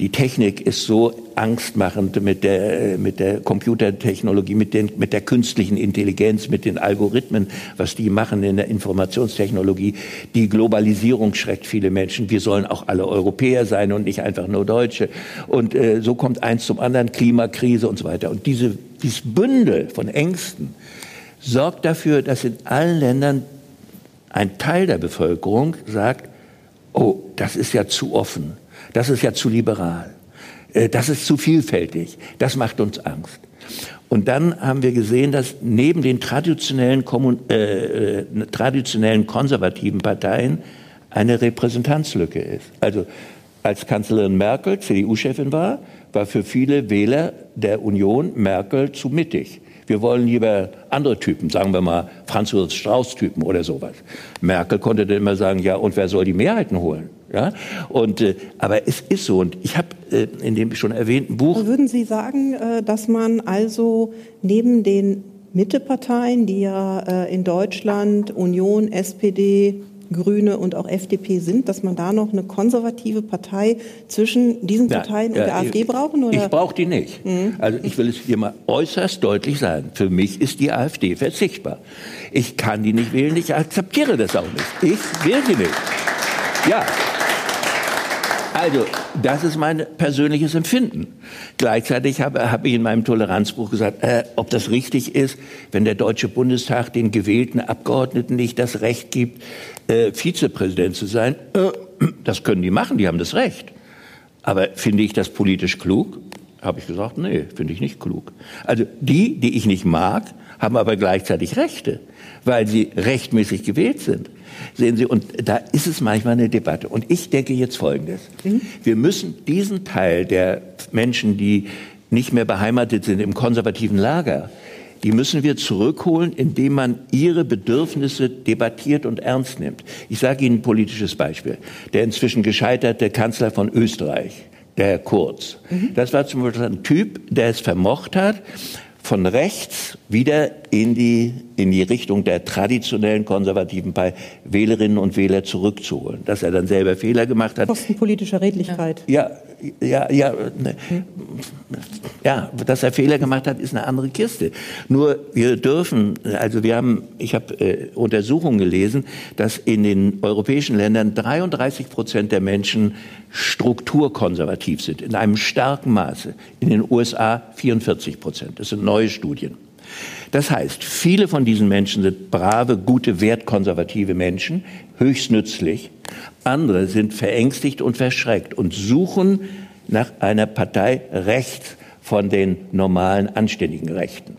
die Technik ist so angstmachend mit der, mit der Computertechnologie, mit, den, mit der künstlichen Intelligenz, mit den Algorithmen, was die machen in der Informationstechnologie. Die Globalisierung schreckt viele Menschen. Wir sollen auch alle Europäer sein und nicht einfach nur Deutsche. Und äh, so kommt eins zum anderen, Klimakrise und so weiter. Und diese, dieses Bündel von Ängsten, sorgt dafür, dass in allen Ländern ein Teil der Bevölkerung sagt, oh, das ist ja zu offen, das ist ja zu liberal, äh, das ist zu vielfältig, das macht uns Angst. Und dann haben wir gesehen, dass neben den traditionellen, äh, äh, traditionellen konservativen Parteien eine Repräsentanzlücke ist. Also als Kanzlerin Merkel CDU-Chefin war, war für viele Wähler der Union Merkel zu mittig. Wir wollen lieber andere Typen, sagen wir mal Franz Josef Strauß-Typen oder sowas. Merkel konnte dann immer sagen, ja, und wer soll die Mehrheiten holen? Ja? Und, äh, aber es ist so. Und ich habe äh, in dem schon erwähnten Buch. Würden Sie sagen, äh, dass man also neben den Mitteparteien, die ja äh, in Deutschland Union, SPD, Grüne und auch FDP sind, dass man da noch eine konservative Partei zwischen diesen Parteien ja, und der AfD ich, brauchen? Oder? Ich brauche die nicht. Mhm. Also ich will es hier mal äußerst deutlich sagen. Für mich ist die AfD verzichtbar. Ich kann die nicht wählen, ich akzeptiere das auch nicht. Ich will sie nicht. Ja, also, das ist mein persönliches Empfinden. Gleichzeitig habe, habe ich in meinem Toleranzbuch gesagt, äh, ob das richtig ist, wenn der Deutsche Bundestag den gewählten Abgeordneten nicht das Recht gibt, äh, Vizepräsident zu sein. Äh, das können die machen, die haben das Recht. Aber finde ich das politisch klug? Habe ich gesagt, nee, finde ich nicht klug. Also die, die ich nicht mag, haben aber gleichzeitig Rechte, weil sie rechtmäßig gewählt sind. Sehen Sie, und da ist es manchmal eine Debatte. Und ich denke jetzt Folgendes. Mhm. Wir müssen diesen Teil der Menschen, die nicht mehr beheimatet sind im konservativen Lager, die müssen wir zurückholen, indem man ihre Bedürfnisse debattiert und ernst nimmt. Ich sage Ihnen ein politisches Beispiel. Der inzwischen gescheiterte Kanzler von Österreich, der Herr Kurz. Mhm. Das war zum Beispiel ein Typ, der es vermocht hat, von rechts wieder in die, in die Richtung der traditionellen konservativen Partei Wählerinnen und Wähler zurückzuholen. Dass er dann selber Fehler gemacht hat. Kostenpolitischer Redlichkeit. Ja, ja, ja, ne, ja, dass er Fehler gemacht hat, ist eine andere Kiste. Nur wir dürfen, also wir haben, ich habe äh, Untersuchungen gelesen, dass in den europäischen Ländern 33 Prozent der Menschen strukturkonservativ sind, in einem starken Maße. In den USA 44 Prozent. Das sind neue Studien. Das heißt, viele von diesen Menschen sind brave, gute, wertkonservative Menschen, höchst nützlich. Andere sind verängstigt und verschreckt und suchen nach einer Partei rechts von den normalen, anständigen Rechten.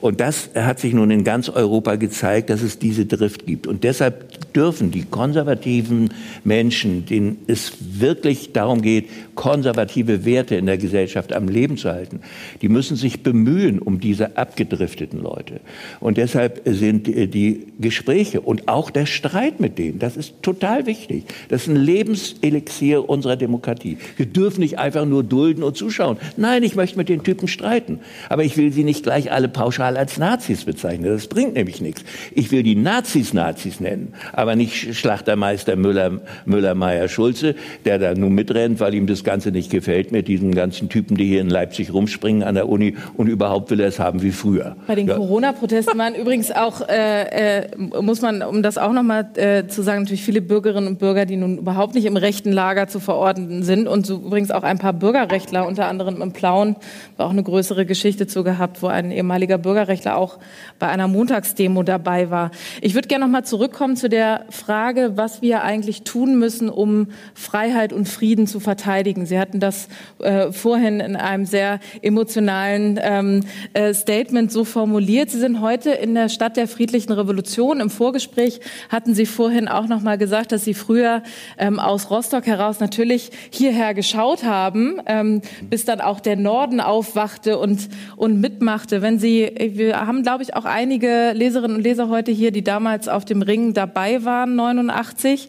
Und das hat sich nun in ganz Europa gezeigt, dass es diese Drift gibt. Und deshalb dürfen die konservativen Menschen, denen es wirklich darum geht, konservative Werte in der Gesellschaft am Leben zu halten, die müssen sich bemühen um diese abgedrifteten Leute. Und deshalb sind die Gespräche und auch der Streit mit denen, das ist total wichtig. Das ist ein Lebenselixier unserer Demokratie. Wir dürfen nicht einfach nur dulden und zuschauen. Nein, ich möchte mit den Typen streiten. Aber ich will sie nicht gleich alle pauschal als Nazis bezeichnen. Das bringt nämlich nichts. Ich will die Nazis Nazis nennen, aber nicht Schlachtermeister Müller, Müller Meier Schulze, der da nun mitrennt, weil ihm das Ganze nicht gefällt mit diesen ganzen Typen, die hier in Leipzig rumspringen an der Uni und überhaupt will er es haben wie früher. Bei den ja. Corona-Protesten waren übrigens auch, äh, äh, muss man, um das auch nochmal äh, zu sagen, natürlich viele Bürgerinnen und Bürger, die nun überhaupt nicht im rechten Lager zu verordnen sind und so übrigens auch ein paar Bürgerrechtler, unter anderem im Plauen, war auch eine größere Geschichte zu gehabt, wo ein ehemaliger Bürgerrechtler auch bei einer Montagsdemo dabei war. Ich würde gerne noch mal zurückkommen zu der Frage, was wir eigentlich tun müssen, um Freiheit und Frieden zu verteidigen. Sie hatten das äh, vorhin in einem sehr emotionalen ähm, äh, Statement so formuliert. Sie sind heute in der Stadt der friedlichen Revolution. Im Vorgespräch hatten Sie vorhin auch noch mal gesagt, dass Sie früher ähm, aus Rostock heraus natürlich hierher geschaut haben, ähm, bis dann auch der Norden aufwachte und, und mitmachte. Wenn Sie wir haben, glaube ich, auch einige Leserinnen und Leser heute hier, die damals auf dem Ring dabei waren, 89,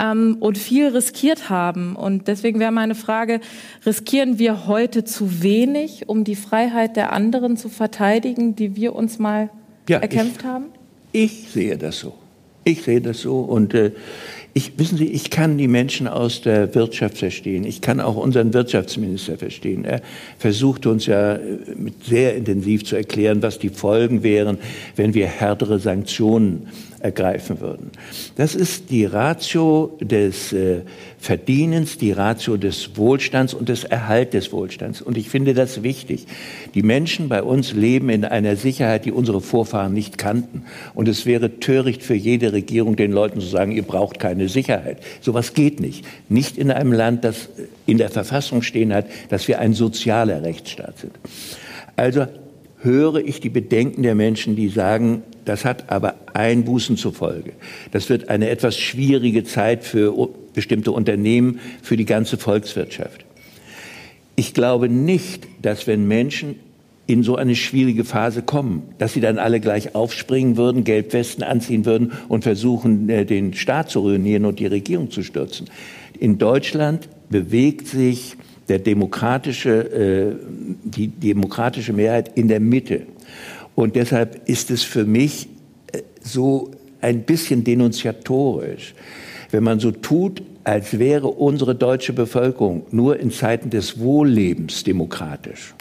ähm, und viel riskiert haben. Und deswegen wäre meine Frage, riskieren wir heute zu wenig, um die Freiheit der anderen zu verteidigen, die wir uns mal ja, erkämpft ich, haben? Ich sehe das so. Ich sehe das so und äh, ich, wissen Sie, ich kann die Menschen aus der Wirtschaft verstehen. Ich kann auch unseren Wirtschaftsminister verstehen. Er versucht uns ja äh, sehr intensiv zu erklären, was die Folgen wären, wenn wir härtere Sanktionen ergreifen würden. Das ist die Ratio des äh, Verdienens, die Ratio des Wohlstands und des Erhalt des Wohlstands. Und ich finde das wichtig. Die Menschen bei uns leben in einer Sicherheit, die unsere Vorfahren nicht kannten. Und es wäre töricht für jede Regierung, den Leuten zu sagen, ihr braucht keine Sicherheit. Sowas geht nicht. Nicht in einem Land, das in der Verfassung stehen hat, dass wir ein sozialer Rechtsstaat sind. Also höre ich die Bedenken der Menschen, die sagen, das hat aber Einbußen zur Folge. Das wird eine etwas schwierige Zeit für bestimmte Unternehmen, für die ganze Volkswirtschaft. Ich glaube nicht, dass wenn Menschen in so eine schwierige Phase kommen, dass sie dann alle gleich aufspringen würden, Gelbwesten anziehen würden und versuchen, äh, den Staat zu ruinieren und die Regierung zu stürzen. In Deutschland bewegt sich der demokratische, äh, die demokratische Mehrheit in der Mitte. Und deshalb ist es für mich äh, so ein bisschen denunziatorisch, wenn man so tut, als wäre unsere deutsche Bevölkerung nur in Zeiten des Wohllebens demokratisch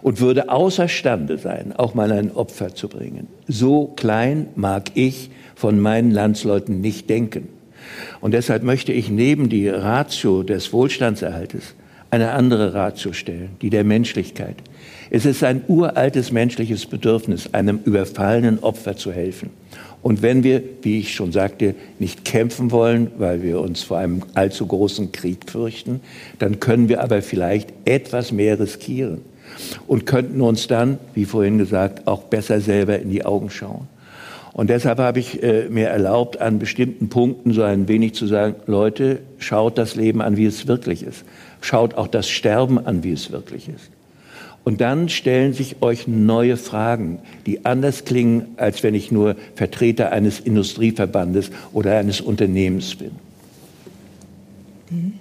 und würde außerstande sein, auch mal ein Opfer zu bringen. So klein mag ich von meinen Landsleuten nicht denken. Und deshalb möchte ich neben die Ratio des Wohlstandserhaltes eine andere Ratio stellen, die der Menschlichkeit. Es ist ein uraltes menschliches Bedürfnis, einem überfallenen Opfer zu helfen. Und wenn wir, wie ich schon sagte, nicht kämpfen wollen, weil wir uns vor einem allzu großen Krieg fürchten, dann können wir aber vielleicht etwas mehr riskieren und könnten uns dann, wie vorhin gesagt, auch besser selber in die Augen schauen. Und deshalb habe ich äh, mir erlaubt, an bestimmten Punkten so ein wenig zu sagen, Leute, schaut das Leben an, wie es wirklich ist. Schaut auch das Sterben an, wie es wirklich ist. Und dann stellen sich euch neue Fragen, die anders klingen, als wenn ich nur Vertreter eines Industrieverbandes oder eines Unternehmens bin. Mhm.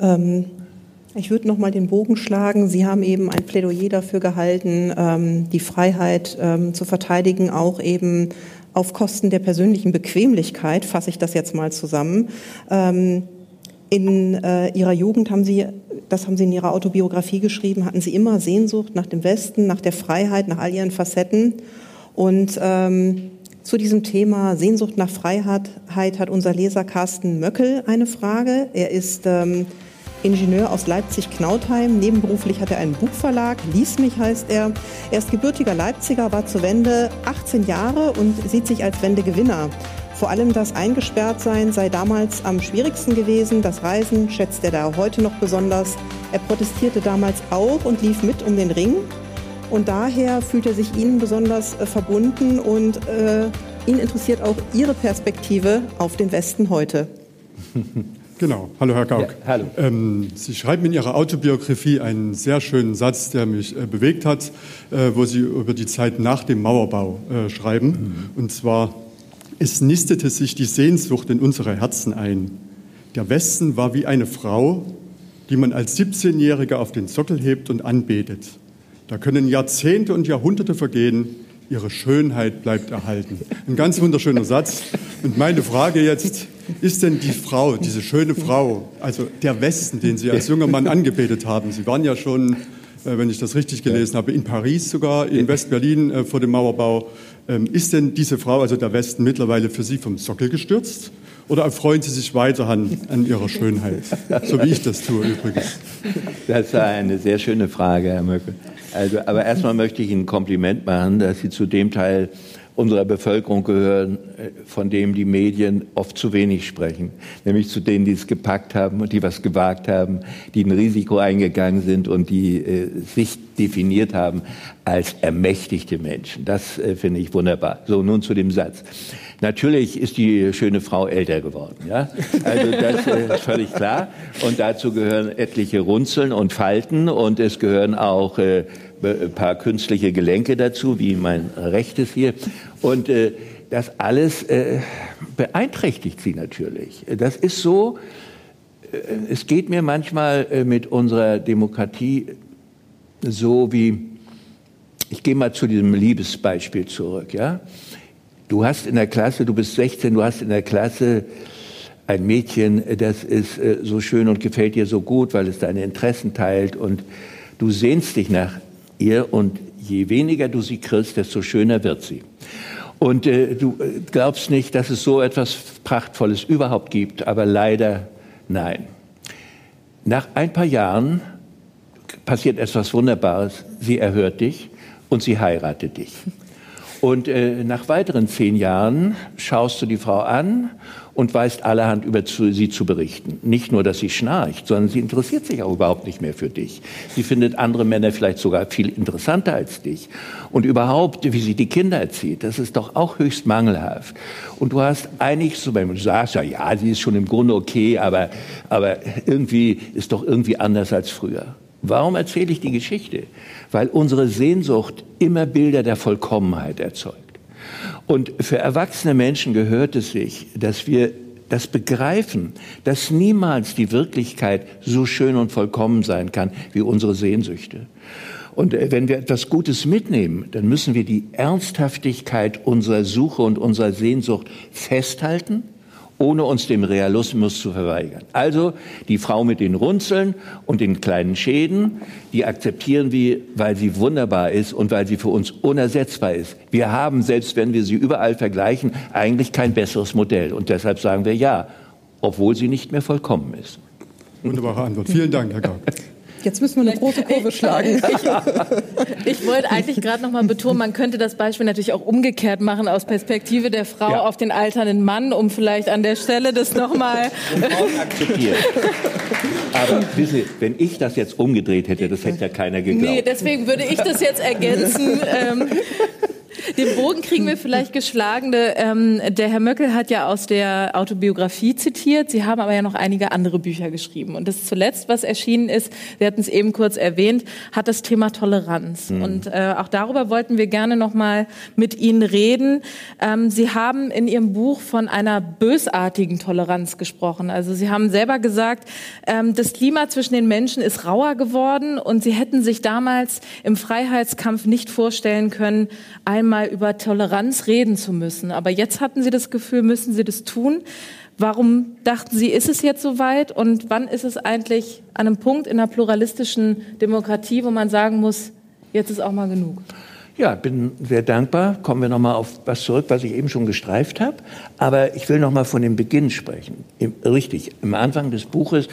Ähm ich würde noch mal den Bogen schlagen. Sie haben eben ein Plädoyer dafür gehalten, ähm, die Freiheit ähm, zu verteidigen, auch eben auf Kosten der persönlichen Bequemlichkeit, fasse ich das jetzt mal zusammen. Ähm, in äh, Ihrer Jugend haben Sie, das haben Sie in Ihrer Autobiografie geschrieben, hatten Sie immer Sehnsucht nach dem Westen, nach der Freiheit, nach all Ihren Facetten. Und ähm, zu diesem Thema Sehnsucht nach Freiheit hat unser Leser Carsten Möckel eine Frage. Er ist ähm, Ingenieur aus Leipzig-Knautheim. Nebenberuflich hat er einen Buchverlag, Lies mich heißt er. Er ist gebürtiger Leipziger, war zur Wende 18 Jahre und sieht sich als Wendegewinner. Vor allem das Eingesperrtsein sei damals am schwierigsten gewesen. Das Reisen schätzt er da heute noch besonders. Er protestierte damals auch und lief mit um den Ring. Und daher fühlt er sich Ihnen besonders äh, verbunden und äh, ihn interessiert auch Ihre Perspektive auf den Westen heute. Genau. Hallo, Herr Gauck. Ja, hallo. Ähm, Sie schreiben in Ihrer Autobiografie einen sehr schönen Satz, der mich äh, bewegt hat, äh, wo Sie über die Zeit nach dem Mauerbau äh, schreiben. Mhm. Und zwar, es nistete sich die Sehnsucht in unsere Herzen ein. Der Westen war wie eine Frau, die man als 17-Jährige auf den Sockel hebt und anbetet. Da können Jahrzehnte und Jahrhunderte vergehen, ihre Schönheit bleibt erhalten. Ein ganz wunderschöner Satz. Und meine Frage jetzt, ist denn die Frau, diese schöne Frau, also der Westen, den Sie als junger Mann angebetet haben, Sie waren ja schon, äh, wenn ich das richtig gelesen habe, in Paris sogar, in West-Berlin äh, vor dem Mauerbau, ist denn diese Frau, also der Westen, mittlerweile für Sie vom Sockel gestürzt? Oder erfreuen Sie sich weiterhin an Ihrer Schönheit? So wie ich das tue übrigens. Das war eine sehr schöne Frage, Herr Möcke. Also, aber erstmal möchte ich Ihnen ein Kompliment machen, dass Sie zu dem Teil unserer Bevölkerung gehören, äh, von dem die Medien oft zu wenig sprechen, nämlich zu denen, die es gepackt haben und die was gewagt haben, die ein Risiko eingegangen sind und die äh, sich definiert haben als ermächtigte Menschen. Das äh, finde ich wunderbar. So, nun zu dem Satz. Natürlich ist die schöne Frau älter geworden, ja. Also das äh, ist völlig klar. Und dazu gehören etliche Runzeln und Falten und es gehören auch äh, ein paar künstliche Gelenke dazu, wie mein rechtes hier. Und äh, das alles äh, beeinträchtigt sie natürlich. Das ist so, äh, es geht mir manchmal äh, mit unserer Demokratie so wie, ich gehe mal zu diesem Liebesbeispiel zurück, ja. Du hast in der Klasse, du bist 16, du hast in der Klasse ein Mädchen, das ist äh, so schön und gefällt dir so gut, weil es deine Interessen teilt und du sehnst dich nach ihr und je weniger du sie kriegst, desto schöner wird sie. Und äh, du äh, glaubst nicht, dass es so etwas Prachtvolles überhaupt gibt, aber leider nein. Nach ein paar Jahren passiert etwas Wunderbares. Sie erhört dich und sie heiratet dich. Und äh, nach weiteren zehn Jahren schaust du die Frau an und weißt allerhand über sie zu berichten. Nicht nur, dass sie schnarcht, sondern sie interessiert sich auch überhaupt nicht mehr für dich. Sie findet andere Männer vielleicht sogar viel interessanter als dich. Und überhaupt, wie sie die Kinder erzieht, das ist doch auch höchst mangelhaft. Und du hast eigentlich so, wenn du sagst, ja, ja, sie ist schon im Grunde okay, aber, aber irgendwie ist doch irgendwie anders als früher. Warum erzähle ich die Geschichte? Weil unsere Sehnsucht immer Bilder der Vollkommenheit erzeugt. Und für erwachsene Menschen gehört es sich, dass wir das begreifen, dass niemals die Wirklichkeit so schön und vollkommen sein kann wie unsere Sehnsüchte. Und äh, wenn wir etwas Gutes mitnehmen, dann müssen wir die Ernsthaftigkeit unserer Suche und unserer Sehnsucht festhalten ohne uns dem Realismus zu verweigern. Also die Frau mit den Runzeln und den kleinen Schäden, die akzeptieren wir, weil sie wunderbar ist und weil sie für uns unersetzbar ist. Wir haben, selbst wenn wir sie überall vergleichen, eigentlich kein besseres Modell. Und deshalb sagen wir ja, obwohl sie nicht mehr vollkommen ist. Wunderbare Antwort. Vielen Dank, Herr Gauck. Jetzt müssen wir eine große Kurve schlagen. Ich, ich wollte eigentlich gerade noch mal betonen, man könnte das Beispiel natürlich auch umgekehrt machen aus Perspektive der Frau ja. auf den alternden Mann, um vielleicht an der Stelle das noch mal akzeptieren. Aber wissen wenn ich das jetzt umgedreht hätte, das hätte ja keiner geglaubt. Nee, deswegen würde ich das jetzt ergänzen. Ähm, den Bogen kriegen wir vielleicht geschlagen. Ähm, der Herr Möckel hat ja aus der Autobiografie zitiert. Sie haben aber ja noch einige andere Bücher geschrieben. Und das zuletzt, was erschienen ist, Sie hatten es eben kurz erwähnt, hat das Thema Toleranz. Mhm. Und äh, auch darüber wollten wir gerne noch mal mit Ihnen reden. Ähm, Sie haben in Ihrem Buch von einer bösartigen Toleranz gesprochen. Also Sie haben selber gesagt, ähm, das Klima zwischen den Menschen ist rauer geworden und Sie hätten sich damals im Freiheitskampf nicht vorstellen können, einmal mal über Toleranz reden zu müssen. Aber jetzt hatten Sie das Gefühl, müssen Sie das tun. Warum dachten Sie, ist es jetzt soweit? Und wann ist es eigentlich an einem Punkt in einer pluralistischen Demokratie, wo man sagen muss, jetzt ist auch mal genug? Ja, bin sehr dankbar. Kommen wir noch mal auf was zurück, was ich eben schon gestreift habe. Aber ich will noch mal von dem Beginn sprechen. Im, richtig, am Anfang des Buches,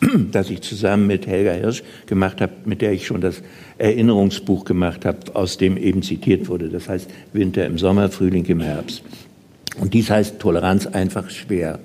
das ich zusammen mit Helga Hirsch gemacht habe, mit der ich schon das Erinnerungsbuch gemacht habe, aus dem eben zitiert wurde. Das heißt Winter im Sommer, Frühling im Herbst. Und dies heißt Toleranz einfach schwer.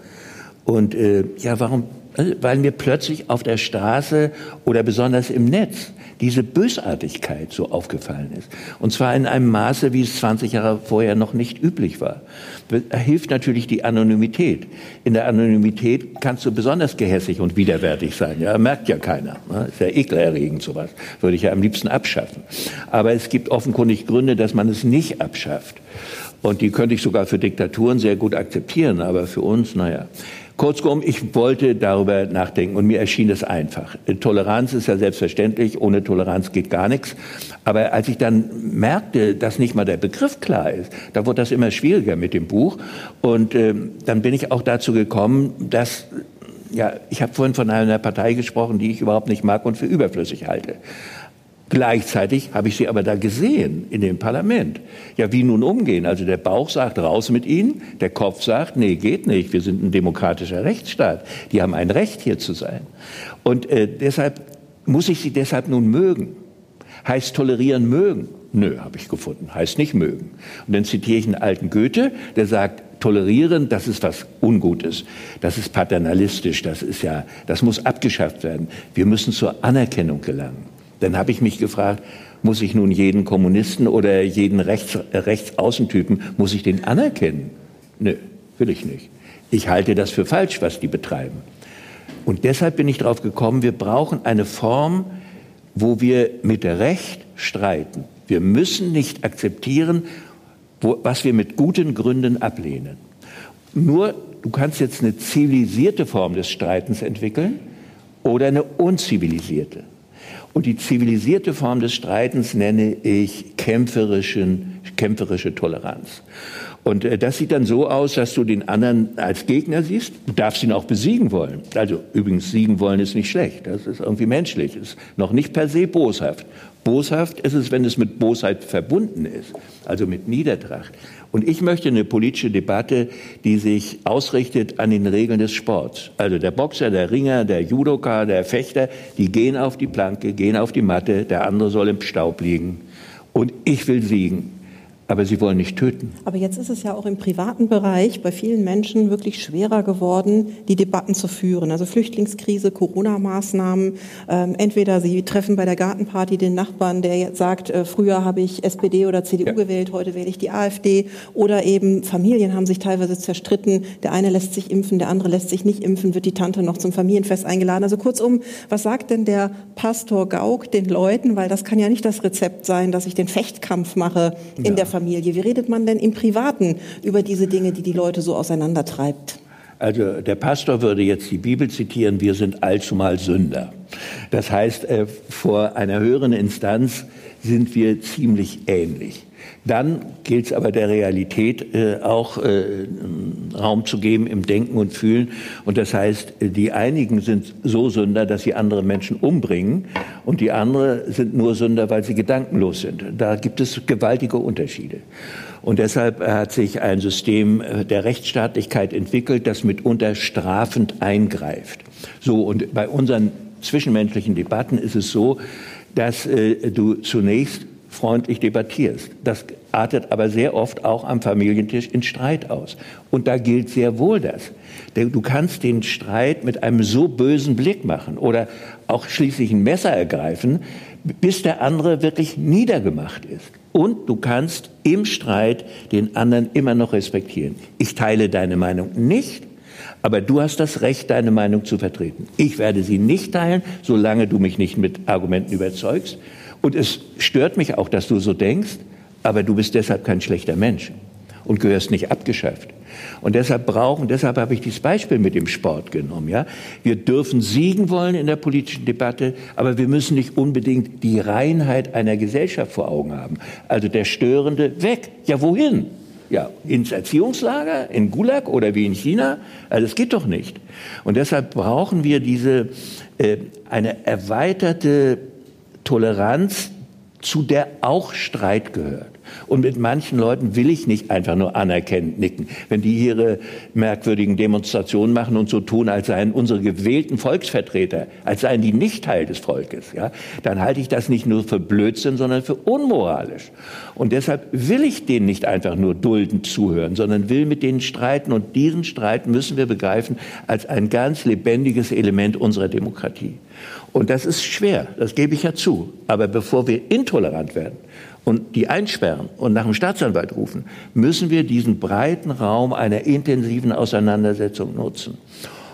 Und äh, ja, warum? Also, weil mir plötzlich auf der Straße oder besonders im Netz diese Bösartigkeit so aufgefallen ist. Und zwar in einem Maße, wie es 20 Jahre vorher noch nicht üblich war. Da hilft natürlich die Anonymität. In der Anonymität kannst du besonders gehässig und widerwärtig sein. Ja, merkt ja keiner. Ne? Ist ja ekelerregend sowas. Würde ich ja am liebsten abschaffen. Aber es gibt offenkundig Gründe, dass man es nicht abschafft. Und die könnte ich sogar für Diktaturen sehr gut akzeptieren, aber für uns, naja. Kurzum, ich wollte darüber nachdenken und mir erschien es einfach. Toleranz ist ja selbstverständlich, ohne Toleranz geht gar nichts. Aber als ich dann merkte, dass nicht mal der Begriff klar ist, da wurde das immer schwieriger mit dem Buch. Und äh, dann bin ich auch dazu gekommen, dass ja, ich habe vorhin von einer Partei gesprochen, die ich überhaupt nicht mag und für überflüssig halte. Gleichzeitig habe ich sie aber da gesehen in dem Parlament. Ja, wie nun umgehen? Also der Bauch sagt raus mit ihnen, der Kopf sagt, nee, geht nicht. Wir sind ein demokratischer Rechtsstaat. Die haben ein Recht hier zu sein. Und äh, deshalb muss ich sie deshalb nun mögen. Heißt tolerieren mögen? Nö, habe ich gefunden. Heißt nicht mögen. Und dann zitiere ich einen alten Goethe, der sagt, tolerieren, das ist was Ungutes. Das ist paternalistisch. Das ist ja, das muss abgeschafft werden. Wir müssen zur Anerkennung gelangen. Dann habe ich mich gefragt, muss ich nun jeden Kommunisten oder jeden Rechts, äh, Rechtsaußentypen, muss ich den anerkennen? Nö, will ich nicht. Ich halte das für falsch, was die betreiben. Und deshalb bin ich darauf gekommen, wir brauchen eine Form, wo wir mit Recht streiten. Wir müssen nicht akzeptieren, wo, was wir mit guten Gründen ablehnen. Nur, du kannst jetzt eine zivilisierte Form des Streitens entwickeln oder eine unzivilisierte. Und die zivilisierte Form des Streitens nenne ich kämpferischen, kämpferische Toleranz. Und äh, das sieht dann so aus, dass du den anderen als Gegner siehst. Du darfst ihn auch besiegen wollen. Also übrigens, siegen wollen ist nicht schlecht. Das ist irgendwie menschlich. Ist noch nicht per se boshaft. Boshaft ist es, wenn es mit Bosheit verbunden ist, also mit Niedertracht. Und ich möchte eine politische Debatte, die sich ausrichtet an den Regeln des Sports. Also der Boxer, der Ringer, der Judoka, der Fechter, die gehen auf die Planke, gehen auf die Matte, der andere soll im Staub liegen. Und ich will siegen. Aber sie wollen nicht töten. Aber jetzt ist es ja auch im privaten Bereich bei vielen Menschen wirklich schwerer geworden, die Debatten zu führen. Also Flüchtlingskrise, Corona-Maßnahmen. Ähm, entweder sie treffen bei der Gartenparty den Nachbarn, der jetzt sagt, äh, früher habe ich SPD oder CDU ja. gewählt, heute wähle ich die AfD. Oder eben Familien haben sich teilweise zerstritten. Der eine lässt sich impfen, der andere lässt sich nicht impfen, wird die Tante noch zum Familienfest eingeladen. Also kurzum, was sagt denn der Pastor Gauck den Leuten? Weil das kann ja nicht das Rezept sein, dass ich den Fechtkampf mache in ja. der Familie. Wie redet man denn im Privaten über diese Dinge, die die Leute so auseinandertreibt? Also der Pastor würde jetzt die Bibel zitieren, wir sind allzumal Sünder. Das heißt, äh, vor einer höheren Instanz sind wir ziemlich ähnlich. Dann gilt es aber der Realität äh, auch äh, Raum zu geben im Denken und Fühlen. Und das heißt, die einigen sind so Sünder, dass sie andere Menschen umbringen und die anderen sind nur Sünder, weil sie gedankenlos sind. Da gibt es gewaltige Unterschiede. Und deshalb hat sich ein System äh, der Rechtsstaatlichkeit entwickelt, das mitunter strafend eingreift. So, und bei unseren zwischenmenschlichen Debatten ist es so, dass äh, du zunächst freundlich debattierst. Das artet aber sehr oft auch am Familientisch in Streit aus. Und da gilt sehr wohl das. Du kannst den Streit mit einem so bösen Blick machen oder auch schließlich ein Messer ergreifen, bis der andere wirklich niedergemacht ist. Und du kannst im Streit den anderen immer noch respektieren. Ich teile deine Meinung nicht, aber du hast das Recht, deine Meinung zu vertreten. Ich werde sie nicht teilen, solange du mich nicht mit Argumenten überzeugst. Und es stört mich auch, dass du so denkst, aber du bist deshalb kein schlechter Mensch und gehörst nicht abgeschafft. Und deshalb brauchen, deshalb habe ich dieses Beispiel mit dem Sport genommen, ja. Wir dürfen siegen wollen in der politischen Debatte, aber wir müssen nicht unbedingt die Reinheit einer Gesellschaft vor Augen haben. Also der Störende weg. Ja, wohin? Ja, ins Erziehungslager, in Gulag oder wie in China? Also das geht doch nicht. Und deshalb brauchen wir diese, äh, eine erweiterte Toleranz, zu der auch Streit gehört. Und mit manchen Leuten will ich nicht einfach nur anerkennend nicken. Wenn die ihre merkwürdigen Demonstrationen machen und so tun, als seien unsere gewählten Volksvertreter, als seien die nicht Teil des Volkes, ja, dann halte ich das nicht nur für Blödsinn, sondern für unmoralisch. Und deshalb will ich denen nicht einfach nur duldend zuhören, sondern will mit denen streiten. Und diesen Streit müssen wir begreifen als ein ganz lebendiges Element unserer Demokratie. Und das ist schwer, das gebe ich ja zu. Aber bevor wir intolerant werden, und die einsperren und nach dem Staatsanwalt rufen, müssen wir diesen breiten Raum einer intensiven Auseinandersetzung nutzen.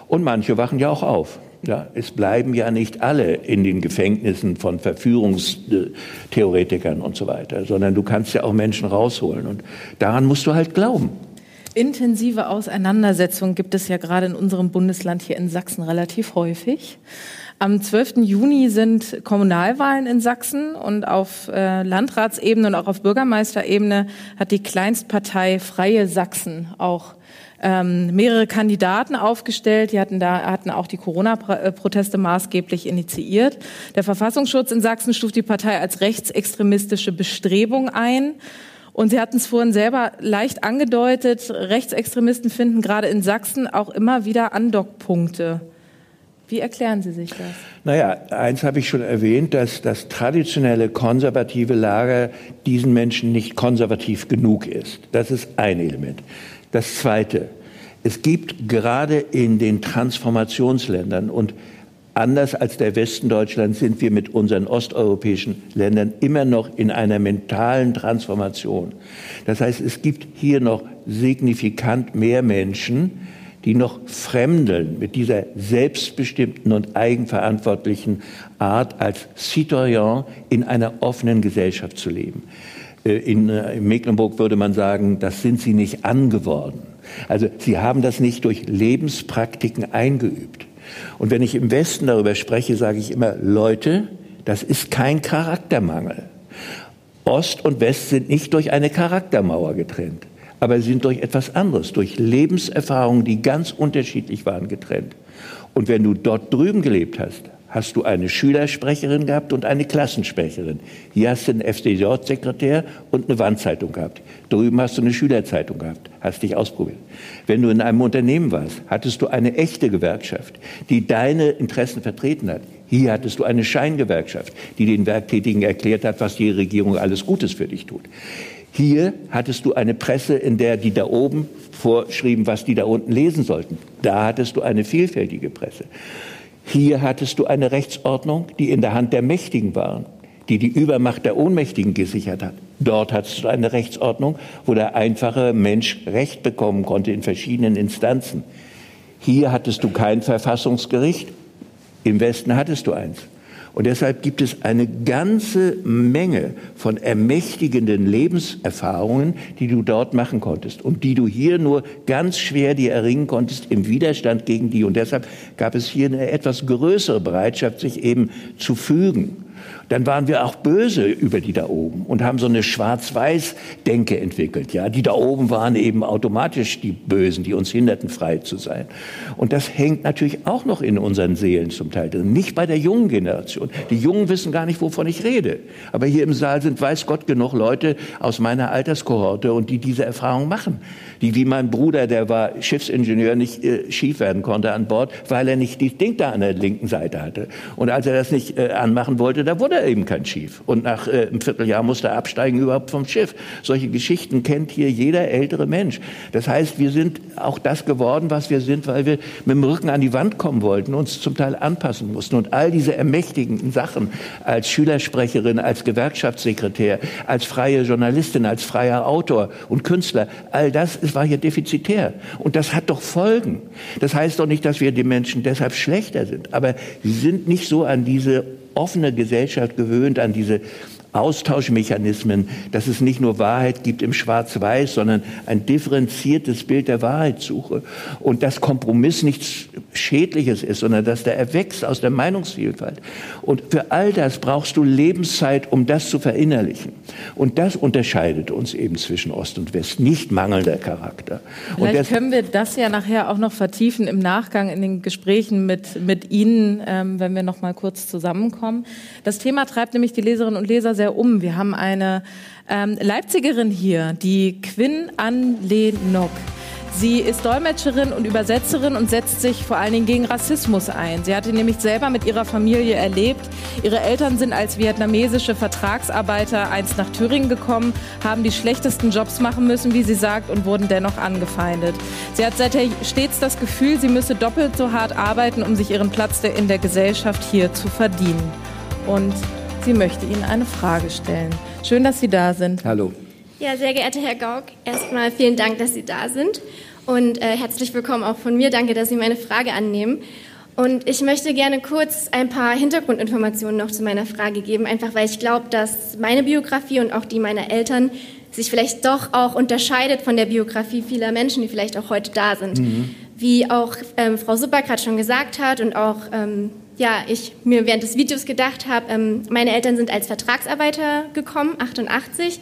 Und manche wachen ja auch auf. Ja, es bleiben ja nicht alle in den Gefängnissen von Verführungstheoretikern und so weiter, sondern du kannst ja auch Menschen rausholen. Und daran musst du halt glauben. Intensive Auseinandersetzungen gibt es ja gerade in unserem Bundesland hier in Sachsen relativ häufig. Am 12. Juni sind Kommunalwahlen in Sachsen und auf äh, Landratsebene und auch auf Bürgermeisterebene hat die Kleinstpartei Freie Sachsen auch ähm, mehrere Kandidaten aufgestellt. Die hatten da hatten auch die Corona-Proteste maßgeblich initiiert. Der Verfassungsschutz in Sachsen stuft die Partei als rechtsextremistische Bestrebung ein. Und Sie hatten es vorhin selber leicht angedeutet, Rechtsextremisten finden gerade in Sachsen auch immer wieder Andockpunkte. Wie erklären Sie sich das? Naja, eins habe ich schon erwähnt, dass das traditionelle konservative Lager diesen Menschen nicht konservativ genug ist. Das ist ein Element. Das zweite, es gibt gerade in den Transformationsländern und anders als der Westen Deutschlands sind wir mit unseren osteuropäischen Ländern immer noch in einer mentalen Transformation. Das heißt, es gibt hier noch signifikant mehr Menschen, die noch fremdeln mit dieser selbstbestimmten und eigenverantwortlichen Art als Citoyen in einer offenen Gesellschaft zu leben. Äh, äh, in Mecklenburg würde man sagen, das sind sie nicht angeworden. Also sie haben das nicht durch Lebenspraktiken eingeübt. Und wenn ich im Westen darüber spreche, sage ich immer, Leute, das ist kein Charaktermangel. Ost und West sind nicht durch eine Charaktermauer getrennt aber sie sind durch etwas anderes, durch Lebenserfahrungen, die ganz unterschiedlich waren, getrennt. Und wenn du dort drüben gelebt hast, hast du eine Schülersprecherin gehabt und eine Klassensprecherin. Hier hast du einen FDJ-Sekretär und eine Wandzeitung gehabt. Drüben hast du eine Schülerzeitung gehabt, hast dich ausprobiert. Wenn du in einem Unternehmen warst, hattest du eine echte Gewerkschaft, die deine Interessen vertreten hat. Hier hattest du eine Scheingewerkschaft, die den Werktätigen erklärt hat, was die Regierung alles Gutes für dich tut. Hier hattest du eine Presse, in der die da oben vorschrieben, was die da unten lesen sollten. Da hattest du eine vielfältige Presse. Hier hattest du eine Rechtsordnung, die in der Hand der Mächtigen war, die die Übermacht der Ohnmächtigen gesichert hat. Dort hattest du eine Rechtsordnung, wo der einfache Mensch Recht bekommen konnte in verschiedenen Instanzen. Hier hattest du kein Verfassungsgericht, im Westen hattest du eins. Und deshalb gibt es eine ganze Menge von ermächtigenden Lebenserfahrungen, die du dort machen konntest und die du hier nur ganz schwer dir erringen konntest im Widerstand gegen die. Und deshalb gab es hier eine etwas größere Bereitschaft, sich eben zu fügen dann waren wir auch böse über die da oben und haben so eine Schwarz-Weiß-Denke entwickelt. Ja, die da oben waren eben automatisch die Bösen, die uns hinderten, frei zu sein. Und das hängt natürlich auch noch in unseren Seelen zum Teil drin. Nicht bei der jungen Generation. Die Jungen wissen gar nicht, wovon ich rede. Aber hier im Saal sind, weiß Gott, genug Leute aus meiner Alterskohorte und die diese Erfahrung machen. Die, wie mein Bruder, der war Schiffsingenieur, nicht äh, schief werden konnte an Bord, weil er nicht das Ding da an der linken Seite hatte. Und als er das nicht äh, anmachen wollte, da wurde er eben kein Schiff. Und nach äh, einem Vierteljahr musste er absteigen überhaupt vom Schiff. Solche Geschichten kennt hier jeder ältere Mensch. Das heißt, wir sind auch das geworden, was wir sind, weil wir mit dem Rücken an die Wand kommen wollten, uns zum Teil anpassen mussten. Und all diese ermächtigenden Sachen als Schülersprecherin, als Gewerkschaftssekretär, als freie Journalistin, als freier Autor und Künstler, all das war hier defizitär. Und das hat doch Folgen. Das heißt doch nicht, dass wir die Menschen deshalb schlechter sind. Aber sie sind nicht so an diese offene Gesellschaft gewöhnt, an diese Austauschmechanismen, dass es nicht nur Wahrheit gibt im Schwarz-Weiß, sondern ein differenziertes Bild der Wahrheitssuche. Und dass Kompromiss nichts Schädliches ist, sondern dass der erwächst aus der Meinungsvielfalt. Und für all das brauchst du Lebenszeit, um das zu verinnerlichen. Und das unterscheidet uns eben zwischen Ost und West, nicht mangelnder Charakter. Vielleicht können wir das ja nachher auch noch vertiefen im Nachgang in den Gesprächen mit, mit Ihnen, ähm, wenn wir noch mal kurz zusammenkommen. Das Thema treibt nämlich die Leserinnen und Leser sehr um. Wir haben eine ähm, Leipzigerin hier, die Quinn An Le Nock. Sie ist Dolmetscherin und Übersetzerin und setzt sich vor allen Dingen gegen Rassismus ein. Sie hatte nämlich selber mit ihrer Familie erlebt. Ihre Eltern sind als vietnamesische Vertragsarbeiter einst nach Thüringen gekommen, haben die schlechtesten Jobs machen müssen, wie sie sagt, und wurden dennoch angefeindet. Sie hat seither stets das Gefühl, sie müsse doppelt so hart arbeiten, um sich ihren Platz in der Gesellschaft hier zu verdienen. Und sie möchte Ihnen eine Frage stellen. Schön, dass Sie da sind. Hallo. Ja, sehr geehrter Herr Gauck, erstmal vielen Dank, dass Sie da sind. Und äh, herzlich willkommen auch von mir. Danke, dass Sie meine Frage annehmen. Und ich möchte gerne kurz ein paar Hintergrundinformationen noch zu meiner Frage geben, einfach weil ich glaube, dass meine Biografie und auch die meiner Eltern sich vielleicht doch auch unterscheidet von der Biografie vieler Menschen, die vielleicht auch heute da sind. Mhm. Wie auch ähm, Frau Supper gerade schon gesagt hat und auch ähm, ja, ich mir während des Videos gedacht habe, ähm, meine Eltern sind als Vertragsarbeiter gekommen, 88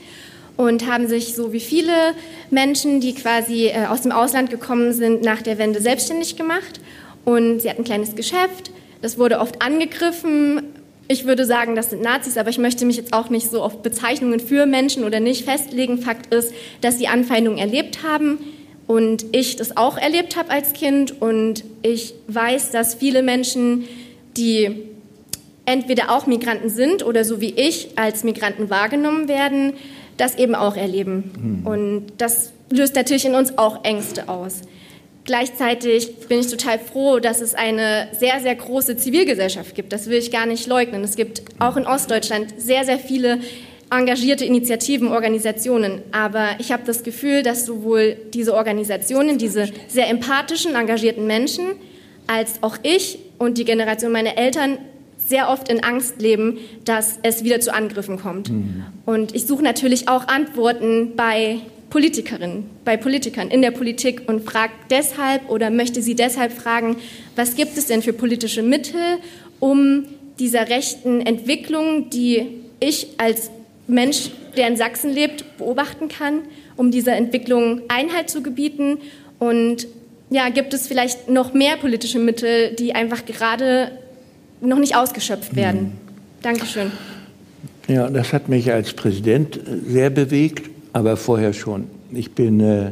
und haben sich so wie viele Menschen, die quasi äh, aus dem Ausland gekommen sind, nach der Wende selbstständig gemacht. Und sie hatten ein kleines Geschäft. Das wurde oft angegriffen. Ich würde sagen, das sind Nazis, aber ich möchte mich jetzt auch nicht so auf Bezeichnungen für Menschen oder nicht festlegen. Fakt ist, dass sie Anfeindungen erlebt haben und ich das auch erlebt habe als Kind. Und ich weiß, dass viele Menschen, die entweder auch Migranten sind oder so wie ich als Migranten wahrgenommen werden, das eben auch erleben. Hm. Und das löst natürlich in uns auch Ängste aus. Gleichzeitig bin ich total froh, dass es eine sehr, sehr große Zivilgesellschaft gibt. Das will ich gar nicht leugnen. Es gibt auch in Ostdeutschland sehr, sehr viele engagierte Initiativen, Organisationen. Aber ich habe das Gefühl, dass sowohl diese Organisationen, diese sehr empathischen, engagierten Menschen, als auch ich und die Generation meiner Eltern sehr oft in Angst leben, dass es wieder zu Angriffen kommt. Mhm. Und ich suche natürlich auch Antworten bei Politikerinnen, bei Politikern in der Politik und frage deshalb oder möchte sie deshalb fragen, was gibt es denn für politische Mittel, um dieser rechten Entwicklung, die ich als Mensch, der in Sachsen lebt, beobachten kann, um dieser Entwicklung Einhalt zu gebieten und ja, gibt es vielleicht noch mehr politische Mittel, die einfach gerade noch nicht ausgeschöpft werden. Mhm. Dankeschön. Ja, das hat mich als Präsident sehr bewegt, aber vorher schon. Ich bin äh,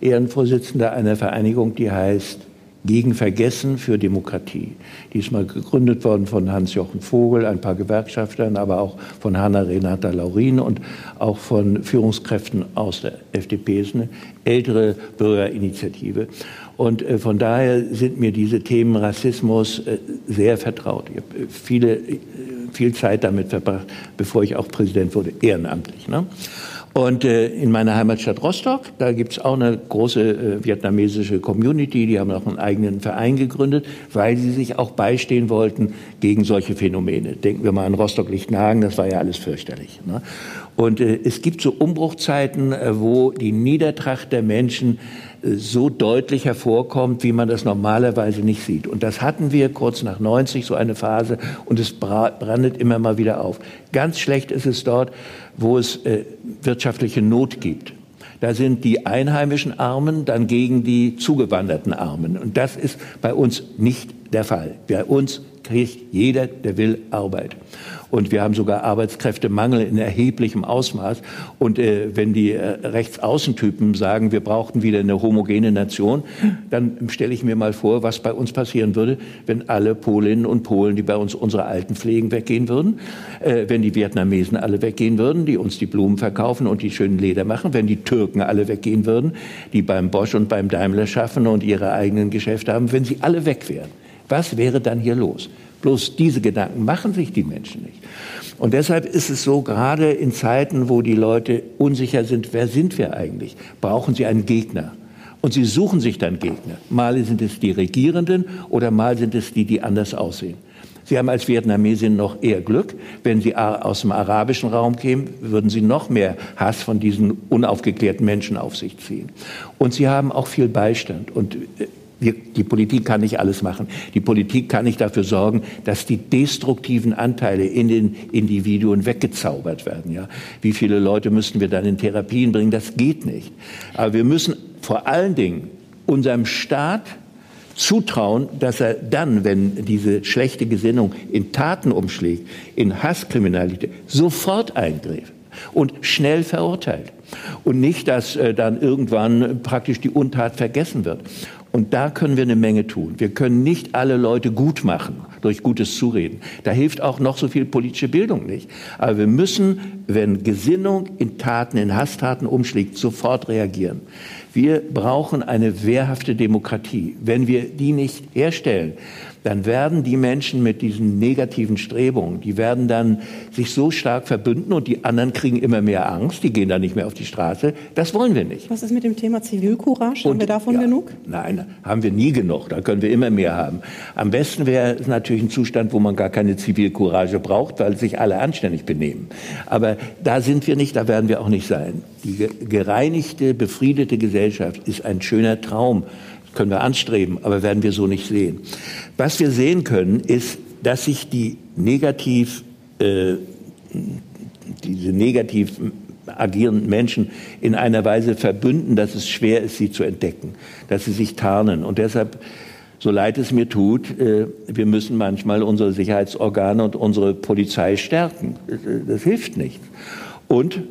Ehrenvorsitzender einer Vereinigung, die heißt gegen Vergessen für Demokratie. Diesmal gegründet worden von Hans-Jochen Vogel, ein paar Gewerkschaftern, aber auch von Hanna-Renata Laurin und auch von Führungskräften aus der FDP. Es ist eine ältere Bürgerinitiative. Und äh, von daher sind mir diese Themen Rassismus äh, sehr vertraut. Ich habe äh, viele, viel Zeit damit verbracht, bevor ich auch Präsident wurde, ehrenamtlich. Ne? Und äh, in meiner Heimatstadt Rostock, da gibt's auch eine große äh, vietnamesische Community, die haben auch einen eigenen Verein gegründet, weil sie sich auch beistehen wollten gegen solche Phänomene. Denken wir mal an Rostock-Lichtenhagen, das war ja alles fürchterlich. Ne? Und äh, es gibt so Umbruchzeiten, äh, wo die Niedertracht der Menschen so deutlich hervorkommt, wie man das normalerweise nicht sieht. Und das hatten wir kurz nach 90, so eine Phase, und es brandet immer mal wieder auf. Ganz schlecht ist es dort, wo es äh, wirtschaftliche Not gibt. Da sind die einheimischen Armen dann gegen die zugewanderten Armen. Und das ist bei uns nicht der Fall. Bei uns kriegt jeder, der will, Arbeit. Und wir haben sogar Arbeitskräftemangel in erheblichem Ausmaß. Und äh, wenn die äh, Rechtsaußentypen sagen, wir brauchten wieder eine homogene Nation, dann stelle ich mir mal vor, was bei uns passieren würde, wenn alle Polinnen und Polen, die bei uns unsere Alten pflegen, weggehen würden, äh, wenn die Vietnamesen alle weggehen würden, die uns die Blumen verkaufen und die schönen Leder machen, wenn die Türken alle weggehen würden, die beim Bosch und beim Daimler schaffen und ihre eigenen Geschäfte haben, wenn sie alle weg wären. Was wäre dann hier los? Bloß diese Gedanken machen sich die Menschen nicht. Und deshalb ist es so, gerade in Zeiten, wo die Leute unsicher sind, wer sind wir eigentlich, brauchen sie einen Gegner. Und sie suchen sich dann Gegner. Mal sind es die Regierenden oder mal sind es die, die anders aussehen. Sie haben als Vietnamesin noch eher Glück. Wenn Sie aus dem arabischen Raum kämen, würden Sie noch mehr Hass von diesen unaufgeklärten Menschen auf sich ziehen. Und Sie haben auch viel Beistand. Und äh, die Politik kann nicht alles machen. Die Politik kann nicht dafür sorgen, dass die destruktiven Anteile in den Individuen weggezaubert werden. Ja? Wie viele Leute müssten wir dann in Therapien bringen? Das geht nicht. Aber wir müssen vor allen Dingen unserem Staat zutrauen, dass er dann, wenn diese schlechte Gesinnung in Taten umschlägt, in Hasskriminalität, sofort eingreift und schnell verurteilt. Und nicht, dass äh, dann irgendwann praktisch die Untat vergessen wird. Und da können wir eine Menge tun. Wir können nicht alle Leute gut machen durch gutes Zureden. Da hilft auch noch so viel politische Bildung nicht. Aber wir müssen, wenn Gesinnung in Taten, in Hasstaten umschlägt, sofort reagieren. Wir brauchen eine wehrhafte Demokratie. Wenn wir die nicht herstellen, dann werden die Menschen mit diesen negativen Strebungen, die werden dann sich so stark verbünden und die anderen kriegen immer mehr Angst, die gehen dann nicht mehr auf die Straße. Das wollen wir nicht. Was ist mit dem Thema Zivilcourage? Haben wir davon ja, genug? Nein, haben wir nie genug. Da können wir immer mehr haben. Am besten wäre es natürlich ein Zustand, wo man gar keine Zivilcourage braucht, weil sich alle anständig benehmen. Aber da sind wir nicht, da werden wir auch nicht sein. Die gereinigte, befriedete Gesellschaft ist ein schöner Traum können wir anstreben, aber werden wir so nicht sehen. Was wir sehen können, ist, dass sich die negativ, äh, diese negativ agierenden Menschen in einer Weise verbünden, dass es schwer ist, sie zu entdecken, dass sie sich tarnen. Und deshalb, so leid es mir tut, äh, wir müssen manchmal unsere Sicherheitsorgane und unsere Polizei stärken. Das hilft nicht. Und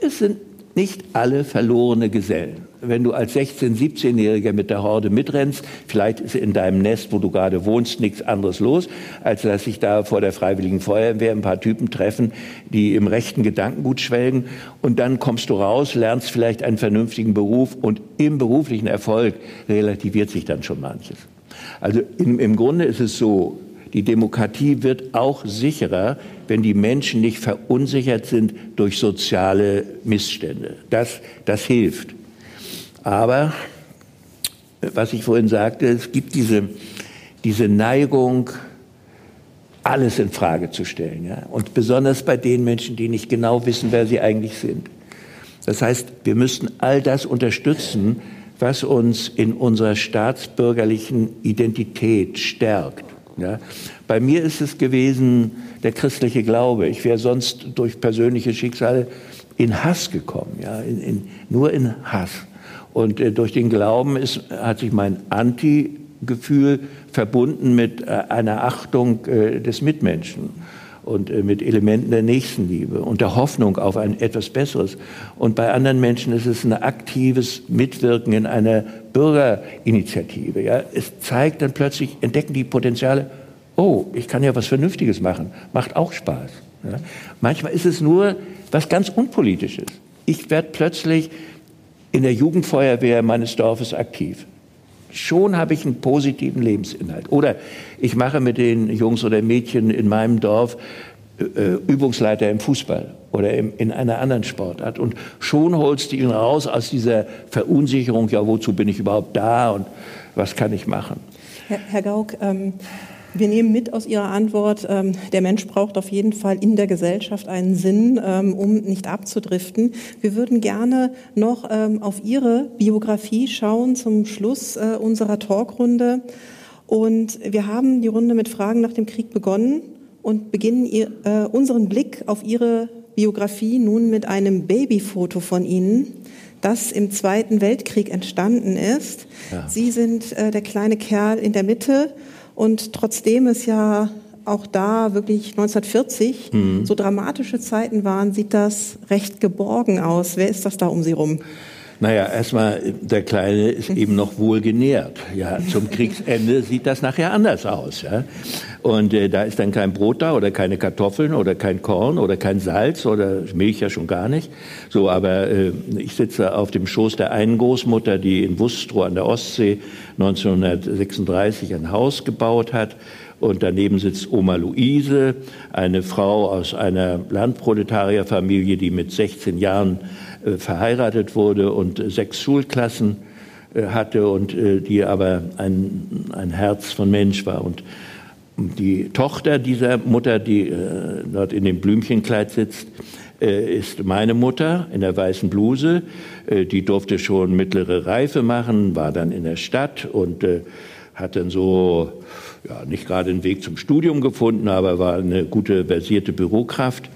es sind nicht alle verlorene Gesellen wenn du als 16-, 17-Jähriger mit der Horde mitrennst, vielleicht ist in deinem Nest, wo du gerade wohnst, nichts anderes los, als dass sich da vor der Freiwilligen Feuerwehr ein paar Typen treffen, die im rechten Gedankengut schwelgen. Und dann kommst du raus, lernst vielleicht einen vernünftigen Beruf und im beruflichen Erfolg relativiert sich dann schon manches. Also im, im Grunde ist es so, die Demokratie wird auch sicherer, wenn die Menschen nicht verunsichert sind durch soziale Missstände. Das, das hilft. Aber, was ich vorhin sagte, es gibt diese, diese Neigung, alles in Frage zu stellen. Ja? Und besonders bei den Menschen, die nicht genau wissen, wer sie eigentlich sind. Das heißt, wir müssen all das unterstützen, was uns in unserer staatsbürgerlichen Identität stärkt. Ja? Bei mir ist es gewesen der christliche Glaube. Ich wäre sonst durch persönliche Schicksale in Hass gekommen, ja? In, in, nur in Hass. Und äh, durch den Glauben ist, hat sich mein Anti-Gefühl verbunden mit äh, einer Achtung äh, des Mitmenschen. und äh, mit Elementen der Nächstenliebe und der Hoffnung auf ein etwas Besseres. Und bei anderen Menschen ist es ein aktives Mitwirken in einer Bürgerinitiative. Ja? Es zeigt dann plötzlich, entdecken die Potenziale, oh, ich kann ja was Vernünftiges machen, macht auch Spaß. Ja? Manchmal ist es nur was ganz Unpolitisches. Ich werde plötzlich in der Jugendfeuerwehr meines Dorfes aktiv. Schon habe ich einen positiven Lebensinhalt. Oder ich mache mit den Jungs oder Mädchen in meinem Dorf äh, äh Übungsleiter im Fußball oder im, in einer anderen Sportart. Und schon holst du ihn raus aus dieser Verunsicherung, ja, wozu bin ich überhaupt da und was kann ich machen? Herr, Herr Gauck, ähm, wir nehmen mit aus Ihrer Antwort, ähm, der Mensch braucht auf jeden Fall in der Gesellschaft einen Sinn, ähm, um nicht abzudriften. Wir würden gerne noch ähm, auf Ihre Biografie schauen zum Schluss äh, unserer Talkrunde. Und wir haben die Runde mit Fragen nach dem Krieg begonnen und beginnen ihr, äh, unseren Blick auf Ihre Biografie nun mit einem Babyfoto von Ihnen das im Zweiten Weltkrieg entstanden ist. Ja. Sie sind äh, der kleine Kerl in der Mitte und trotzdem es ja auch da wirklich 1940 mhm. so dramatische Zeiten waren, sieht das recht geborgen aus. Wer ist das da um Sie rum? Naja, erstmal, der Kleine ist eben noch wohl genährt. Ja, zum Kriegsende sieht das nachher anders aus. Ja. Und äh, da ist dann kein Brot da oder keine Kartoffeln oder kein Korn oder kein Salz oder Milch ja schon gar nicht. So, aber äh, ich sitze auf dem Schoß der einen Großmutter, die in Wustrow an der Ostsee 1936 ein Haus gebaut hat. Und daneben sitzt Oma Luise, eine Frau aus einer Landproletarierfamilie, die mit 16 Jahren verheiratet wurde und sechs Schulklassen äh, hatte und äh, die aber ein, ein Herz von Mensch war. Und die Tochter dieser Mutter, die äh, dort in dem Blümchenkleid sitzt, äh, ist meine Mutter in der weißen Bluse. Äh, die durfte schon mittlere Reife machen, war dann in der Stadt und äh, hat dann so ja, nicht gerade einen Weg zum Studium gefunden, aber war eine gute versierte Bürokraft.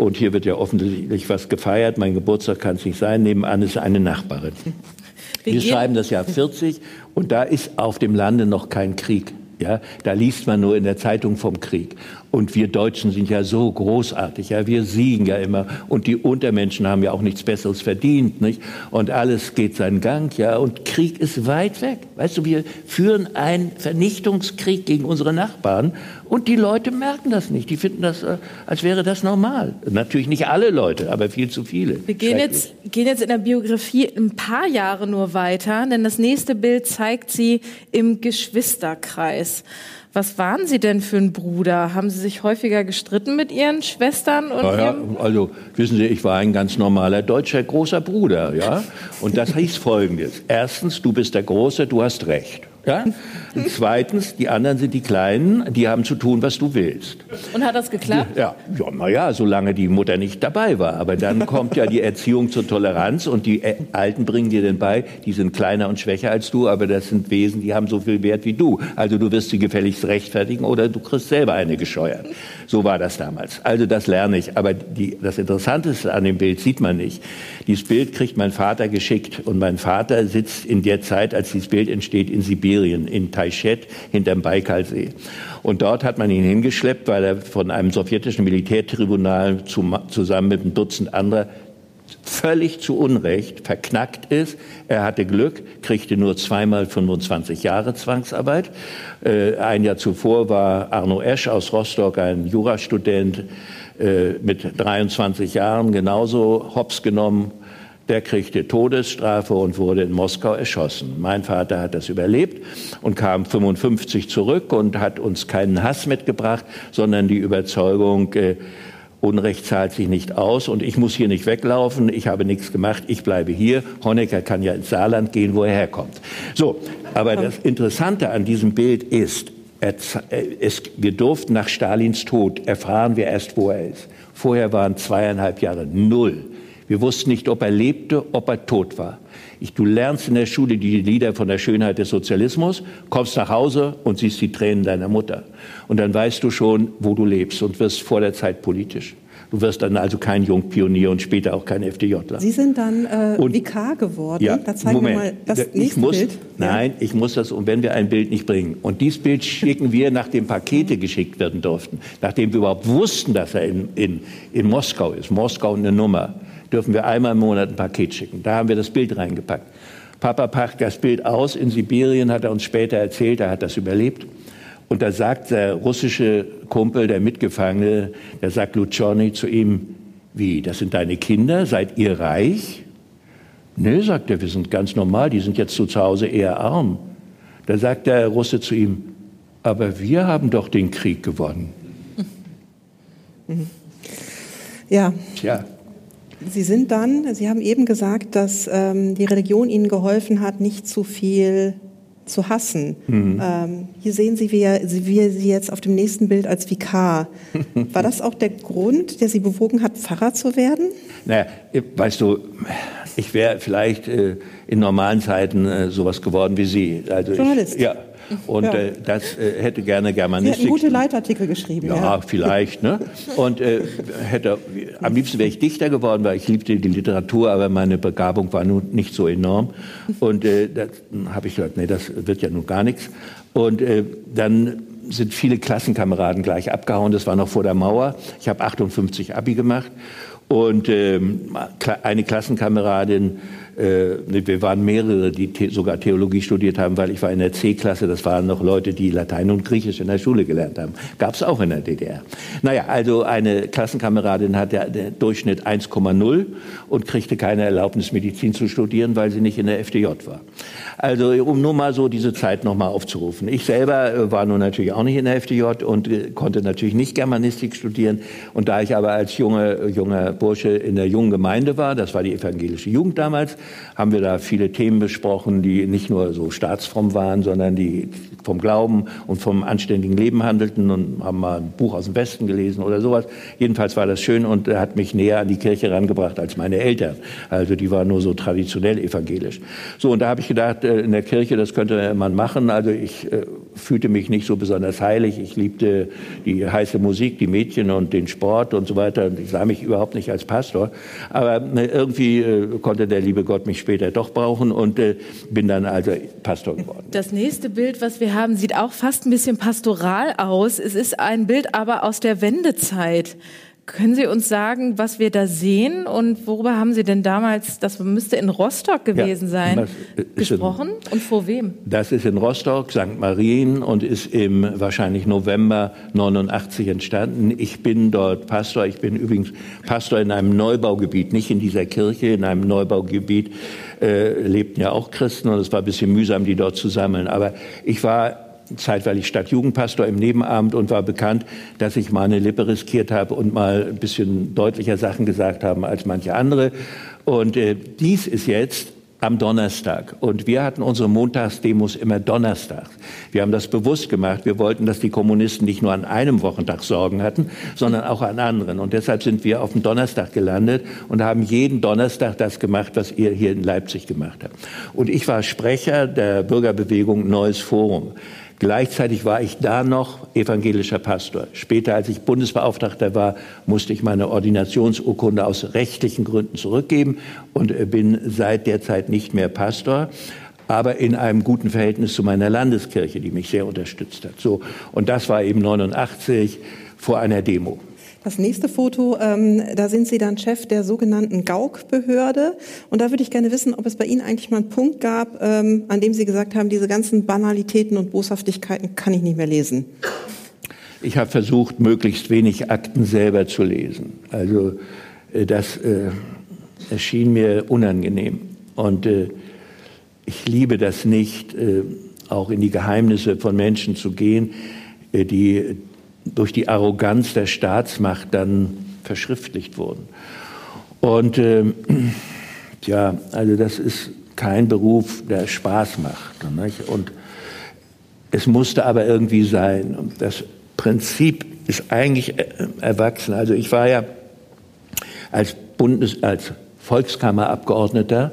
Und hier wird ja offensichtlich was gefeiert. Mein Geburtstag kann es nicht sein. Nebenan ist eine Nachbarin. Wir schreiben das Jahr 40 und da ist auf dem Lande noch kein Krieg. Ja, da liest man nur in der Zeitung vom Krieg. Und wir Deutschen sind ja so großartig, ja, wir siegen ja immer. Und die Untermenschen haben ja auch nichts Besseres verdient, nicht? Und alles geht seinen Gang, ja. Und Krieg ist weit weg. Weißt du, wir führen einen Vernichtungskrieg gegen unsere Nachbarn. Und die Leute merken das nicht. Die finden das, äh, als wäre das normal. Natürlich nicht alle Leute, aber viel zu viele. Wir gehen jetzt, gehen jetzt in der Biografie ein paar Jahre nur weiter, denn das nächste Bild zeigt sie im Geschwisterkreis. Was waren Sie denn für ein Bruder? Haben Sie sich häufiger gestritten mit Ihren Schwestern? Und ja, also wissen Sie, ich war ein ganz normaler deutscher großer Bruder, ja. Und das hieß Folgendes: Erstens, du bist der Große, du hast Recht. Ja? Und zweitens, die anderen sind die Kleinen, die haben zu tun, was du willst. Und hat das geklappt? Ja, ja, naja, solange die Mutter nicht dabei war. Aber dann kommt ja die Erziehung zur Toleranz und die äh, Alten bringen dir dann bei, die sind kleiner und schwächer als du, aber das sind Wesen, die haben so viel Wert wie du. Also du wirst sie gefälligst rechtfertigen oder du kriegst selber eine gescheuert. So war das damals. Also das lerne ich. Aber die, das Interessanteste an dem Bild sieht man nicht. Dieses Bild kriegt mein Vater geschickt und mein Vater sitzt in der Zeit, als dieses Bild entsteht, in Sibirien Sibirien, in Taichet hinterm Baikalsee. Und dort hat man ihn hingeschleppt, weil er von einem sowjetischen Militärtribunal zusammen mit einem Dutzend anderer völlig zu Unrecht verknackt ist. Er hatte Glück, kriegte nur zweimal 25 Jahre Zwangsarbeit. Äh, ein Jahr zuvor war Arno Esch aus Rostock, ein Jurastudent, äh, mit 23 Jahren genauso hops genommen der kriegte Todesstrafe und wurde in Moskau erschossen. Mein Vater hat das überlebt und kam 55 zurück und hat uns keinen Hass mitgebracht, sondern die Überzeugung, äh, Unrecht zahlt sich nicht aus und ich muss hier nicht weglaufen, ich habe nichts gemacht, ich bleibe hier. Honecker kann ja ins Saarland gehen, wo er herkommt. So, aber das Interessante an diesem Bild ist, äh, es, wir durften nach Stalins Tod erfahren wir erst, wo er ist. Vorher waren zweieinhalb Jahre null. Wir wussten nicht, ob er lebte, ob er tot war. Ich, du lernst in der Schule die Lieder von der Schönheit des Sozialismus, kommst nach Hause und siehst die Tränen deiner Mutter. Und dann weißt du schon, wo du lebst und wirst vor der Zeit politisch. Du wirst dann also kein Jungpionier und später auch kein FDJler. Sie sind dann äh, und, Vikar geworden. Ja, da zeigen Moment. wir mal das ich nächste muss, Bild. Nein, ich muss das, und wenn wir ein Bild nicht bringen. Und dieses Bild schicken wir, nachdem Pakete geschickt werden durften, nachdem wir überhaupt wussten, dass er in, in, in Moskau ist, Moskau eine Nummer, dürfen wir einmal im Monat ein Paket schicken. Da haben wir das Bild reingepackt. Papa packt das Bild aus. In Sibirien hat er uns später erzählt, er hat das überlebt. Und da sagt der russische Kumpel, der Mitgefangene, der sagt Luciani zu ihm, wie, das sind deine Kinder? Seid ihr reich? Nee, sagt er, wir sind ganz normal, die sind jetzt zu Hause eher arm. Da sagt der Russe zu ihm, aber wir haben doch den Krieg gewonnen. Ja. Tja. Sie sind dann, Sie haben eben gesagt, dass ähm, die Religion Ihnen geholfen hat, nicht zu viel zu hassen. Mhm. Ähm, hier sehen Sie, wie, wie Sie jetzt auf dem nächsten Bild als Vikar. War das auch der Grund, der Sie bewogen hat, Pfarrer zu werden? Naja, weißt du, ich wäre vielleicht äh, in normalen Zeiten äh, sowas geworden wie Sie. Also Journalist. Ich, ja, und ja. äh, das äh, hätte gerne Germanistik. Sie hätten gute Leitartikel geschrieben. Ja, ja. vielleicht. Ne? Und äh, hätte, am liebsten wäre ich Dichter geworden, weil ich liebte die Literatur, aber meine Begabung war nun nicht so enorm. Und äh, da habe ich gedacht, nee, das wird ja nun gar nichts. Und äh, dann sind viele Klassenkameraden gleich abgehauen. Das war noch vor der Mauer. Ich habe 58 Abi gemacht. Und ähm, eine Klassenkameradin wir waren mehrere, die the sogar Theologie studiert haben, weil ich war in der C-Klasse, das waren noch Leute, die Latein und Griechisch in der Schule gelernt haben. Gab es auch in der DDR. Naja, also eine Klassenkameradin hat der, der Durchschnitt 1,0 und kriegte keine Erlaubnis, Medizin zu studieren, weil sie nicht in der FDJ war. Also um nur mal so diese Zeit nochmal aufzurufen. Ich selber äh, war nun natürlich auch nicht in der FDJ und äh, konnte natürlich nicht Germanistik studieren. Und da ich aber als junge, junger Bursche in der jungen Gemeinde war, das war die evangelische Jugend damals, haben wir da viele Themen besprochen, die nicht nur so staatsfromm waren, sondern die vom Glauben und vom anständigen Leben handelten und haben mal ein Buch aus dem Westen gelesen oder sowas. Jedenfalls war das schön und hat mich näher an die Kirche herangebracht als meine Eltern. Also die waren nur so traditionell evangelisch. So, und da habe ich gedacht, äh, in der Kirche, das könnte man machen. Also ich äh, fühlte mich nicht so besonders heilig. Ich liebte die heiße Musik, die Mädchen und den Sport und so weiter. Ich sah mich überhaupt nicht als Pastor. Aber äh, irgendwie konnte der liebe Gott mich später doch brauchen und bin dann also Pastor geworden. Das nächste Bild, was wir haben, sieht auch fast ein bisschen pastoral aus. Es ist ein Bild aber aus der Wendezeit. Können Sie uns sagen, was wir da sehen und worüber haben Sie denn damals, das müsste in Rostock gewesen ja, sein, gesprochen in, und vor wem? Das ist in Rostock, St. Marien und ist im wahrscheinlich November 89 entstanden. Ich bin dort Pastor. Ich bin übrigens Pastor in einem Neubaugebiet, nicht in dieser Kirche, in einem Neubaugebiet äh, lebten ja auch Christen und es war ein bisschen mühsam, die dort zu sammeln. Aber ich war zeitweilig Stadtjugendpastor im Nebenamt und war bekannt, dass ich mal eine Lippe riskiert habe und mal ein bisschen deutlicher Sachen gesagt habe als manche andere. Und äh, dies ist jetzt am Donnerstag. Und wir hatten unsere Montagsdemos immer donnerstags. Wir haben das bewusst gemacht. Wir wollten, dass die Kommunisten nicht nur an einem Wochentag Sorgen hatten, sondern auch an anderen. Und deshalb sind wir auf dem Donnerstag gelandet und haben jeden Donnerstag das gemacht, was ihr hier in Leipzig gemacht habt. Und ich war Sprecher der Bürgerbewegung Neues Forum. Gleichzeitig war ich da noch evangelischer Pastor. Später, als ich Bundesbeauftragter war, musste ich meine Ordinationsurkunde aus rechtlichen Gründen zurückgeben und bin seit der Zeit nicht mehr Pastor aber in einem guten Verhältnis zu meiner Landeskirche, die mich sehr unterstützt hat. So, und das war eben 89 vor einer Demo. Das nächste Foto, ähm, da sind Sie dann Chef der sogenannten Gauk-Behörde. Und da würde ich gerne wissen, ob es bei Ihnen eigentlich mal einen Punkt gab, ähm, an dem Sie gesagt haben, diese ganzen Banalitäten und Boshaftigkeiten kann ich nicht mehr lesen. Ich habe versucht, möglichst wenig Akten selber zu lesen. Also äh, das äh, erschien mir unangenehm. Und äh, ich liebe das nicht, äh, auch in die Geheimnisse von Menschen zu gehen, äh, die durch die Arroganz der Staatsmacht dann verschriftlicht wurden. Und äh, ja, also das ist kein Beruf, der Spaß macht. Nicht? Und es musste aber irgendwie sein. Und das Prinzip ist eigentlich äh, erwachsen. Also ich war ja als Bundes, als Volkskammerabgeordneter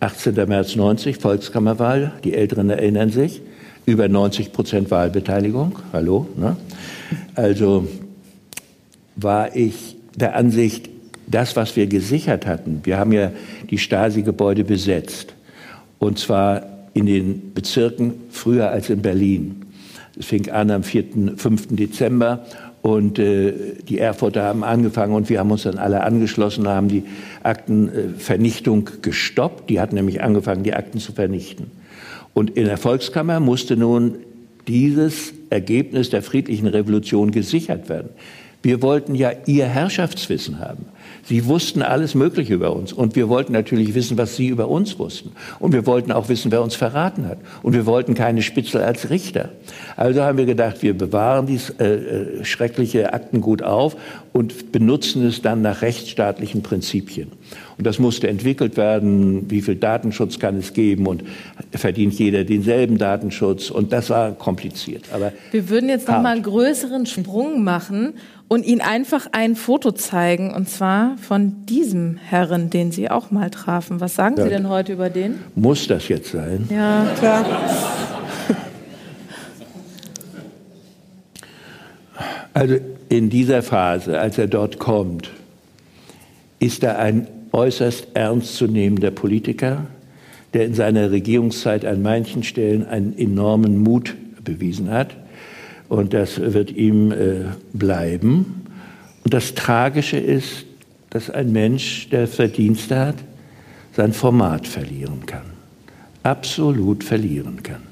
18. März 90, Volkskammerwahl, die Älteren erinnern sich, über 90 Prozent Wahlbeteiligung, hallo, ne? Also war ich der Ansicht, das, was wir gesichert hatten, wir haben ja die Stasi-Gebäude besetzt, und zwar in den Bezirken früher als in Berlin. Es fing an am 4., 5. Dezember und äh, die Erfurter haben angefangen und wir haben uns dann alle angeschlossen, haben die Aktenvernichtung gestoppt. Die hatten nämlich angefangen, die Akten zu vernichten. Und in der Volkskammer musste nun dieses Ergebnis der friedlichen Revolution gesichert werden. Wir wollten ja ihr Herrschaftswissen haben. Sie wussten alles Mögliche über uns. Und wir wollten natürlich wissen, was Sie über uns wussten. Und wir wollten auch wissen, wer uns verraten hat. Und wir wollten keine Spitzel als Richter. Also haben wir gedacht, wir bewahren dieses äh, äh, schreckliche Aktengut auf und benutzen es dann nach rechtsstaatlichen Prinzipien. Und das musste entwickelt werden. Wie viel Datenschutz kann es geben? Und verdient jeder denselben Datenschutz? Und das war kompliziert. Aber wir würden jetzt noch mal einen größeren Sprung machen und Ihnen einfach ein Foto zeigen, und zwar von diesem Herren, den Sie auch mal trafen. Was sagen ja. Sie denn heute über den? Muss das jetzt sein? Ja, klar. Also in dieser Phase, als er dort kommt, ist er ein äußerst ernstzunehmender Politiker, der in seiner Regierungszeit an manchen Stellen einen enormen Mut bewiesen hat. Und das wird ihm äh, bleiben. Und das Tragische ist, dass ein Mensch, der Verdienste hat, sein Format verlieren kann. Absolut verlieren kann.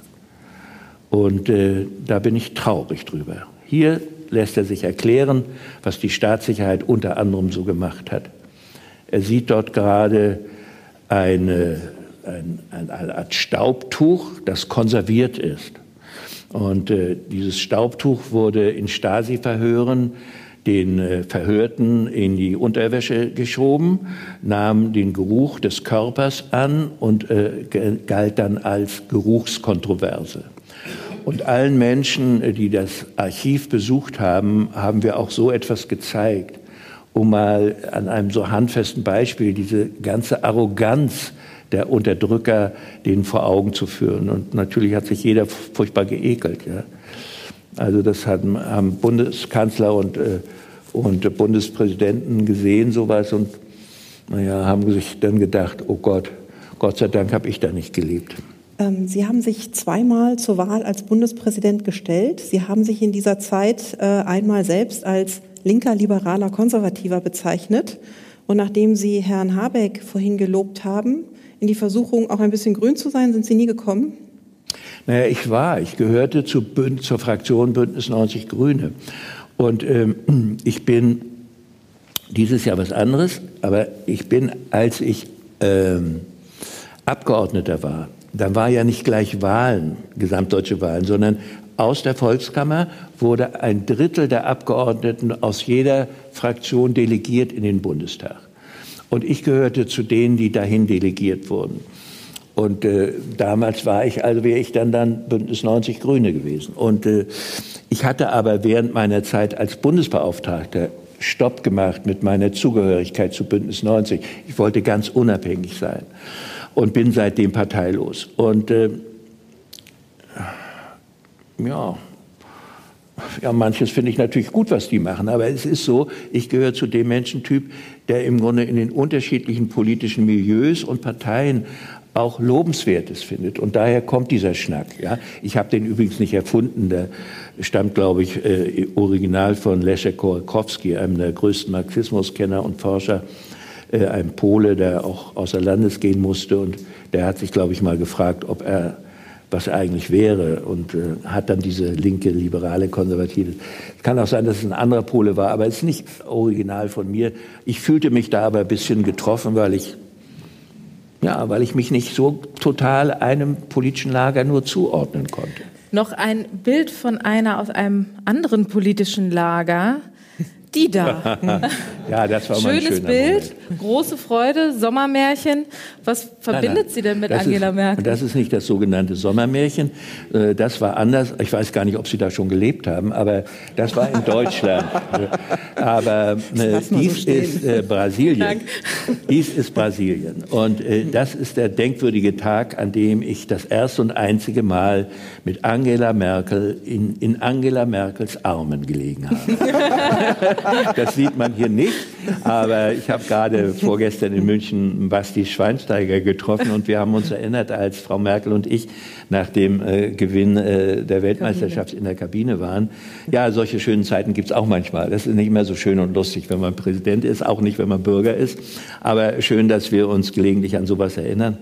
Und äh, da bin ich traurig drüber. Hier lässt er sich erklären, was die Staatssicherheit unter anderem so gemacht hat. Er sieht dort gerade eine, ein, eine Art Staubtuch, das konserviert ist. Und äh, dieses Staubtuch wurde in Stasi-Verhören den äh, Verhörten in die Unterwäsche geschoben, nahm den Geruch des Körpers an und äh, galt dann als Geruchskontroverse. Und allen Menschen, äh, die das Archiv besucht haben, haben wir auch so etwas gezeigt, um mal an einem so handfesten Beispiel diese ganze Arroganz der Unterdrücker denen vor Augen zu führen. Und natürlich hat sich jeder furchtbar geekelt. Ja. Also das haben, Bundeskanzler und, äh, und Bundespräsidenten gesehen, sowas, und naja, haben sich dann gedacht, oh Gott, Gott sei Dank habe ich da nicht gelebt. Ähm, Sie haben sich zweimal zur Wahl als Bundespräsident gestellt. Sie haben sich in dieser Zeit äh, einmal selbst als linker, liberaler, konservativer bezeichnet. Und nachdem Sie Herrn Habeck vorhin gelobt haben, in die Versuchung, auch ein bisschen grün zu sein, sind Sie nie gekommen? Naja, ich war, ich gehörte zu Bünd, zur Fraktion Bündnis 90 Grüne. Und ähm, ich bin dieses Jahr was anderes, aber ich bin, als ich ähm, Abgeordneter war, dann war ja nicht gleich Wahlen, gesamtdeutsche Wahlen, sondern aus der Volkskammer wurde ein Drittel der Abgeordneten aus jeder Fraktion delegiert in den Bundestag. Und ich gehörte zu denen, die dahin delegiert wurden. Und äh, damals war ich, also wäre ich dann dann Bündnis 90 Grüne gewesen. Und äh, ich hatte aber während meiner Zeit als Bundesbeauftragter Stopp gemacht mit meiner Zugehörigkeit zu Bündnis 90. Ich wollte ganz unabhängig sein und bin seitdem parteilos. Und äh, ja, ja, manches finde ich natürlich gut, was die machen, aber es ist so, ich gehöre zu dem Menschentyp, der im Grunde in den unterschiedlichen politischen Milieus und Parteien auch Lobenswertes findet. Und daher kommt dieser Schnack. Ja? Ich habe den übrigens nicht erfunden. Der stammt, glaube ich, äh, original von Leszek Kolakowski, einem der größten Marxismuskenner und Forscher, äh, ein Pole, der auch außer Landes gehen musste. Und der hat sich, glaube ich, mal gefragt, ob er was eigentlich wäre und äh, hat dann diese linke, liberale, konservative. Es kann auch sein, dass es ein anderer Pole war, aber es ist nicht original von mir. Ich fühlte mich da aber ein bisschen getroffen, weil ich, ja, weil ich mich nicht so total einem politischen Lager nur zuordnen konnte. Noch ein Bild von einer aus einem anderen politischen Lager, die da. ja, das war Schönes ein Bild, Moment. große Freude, Sommermärchen. Was verbindet nein, nein, Sie denn mit Angela ist, Merkel? Das ist nicht das sogenannte Sommermärchen. Äh, das war anders. Ich weiß gar nicht, ob Sie da schon gelebt haben, aber das war in Deutschland. aber äh, dies so ist äh, Brasilien. Dies ist Brasilien. Und äh, das ist der denkwürdige Tag, an dem ich das erste und einzige Mal mit Angela Merkel in, in Angela Merkels Armen gelegen habe. Das sieht man hier nicht. Aber ich habe gerade vorgestern in München Basti Schweinsteiger getroffen und wir haben uns erinnert, als Frau Merkel und ich nach dem äh, Gewinn äh, der Weltmeisterschaft in der Kabine waren. Ja, solche schönen Zeiten gibt es auch manchmal. Das ist nicht immer so schön und lustig, wenn man Präsident ist, auch nicht, wenn man Bürger ist. Aber schön, dass wir uns gelegentlich an sowas erinnern.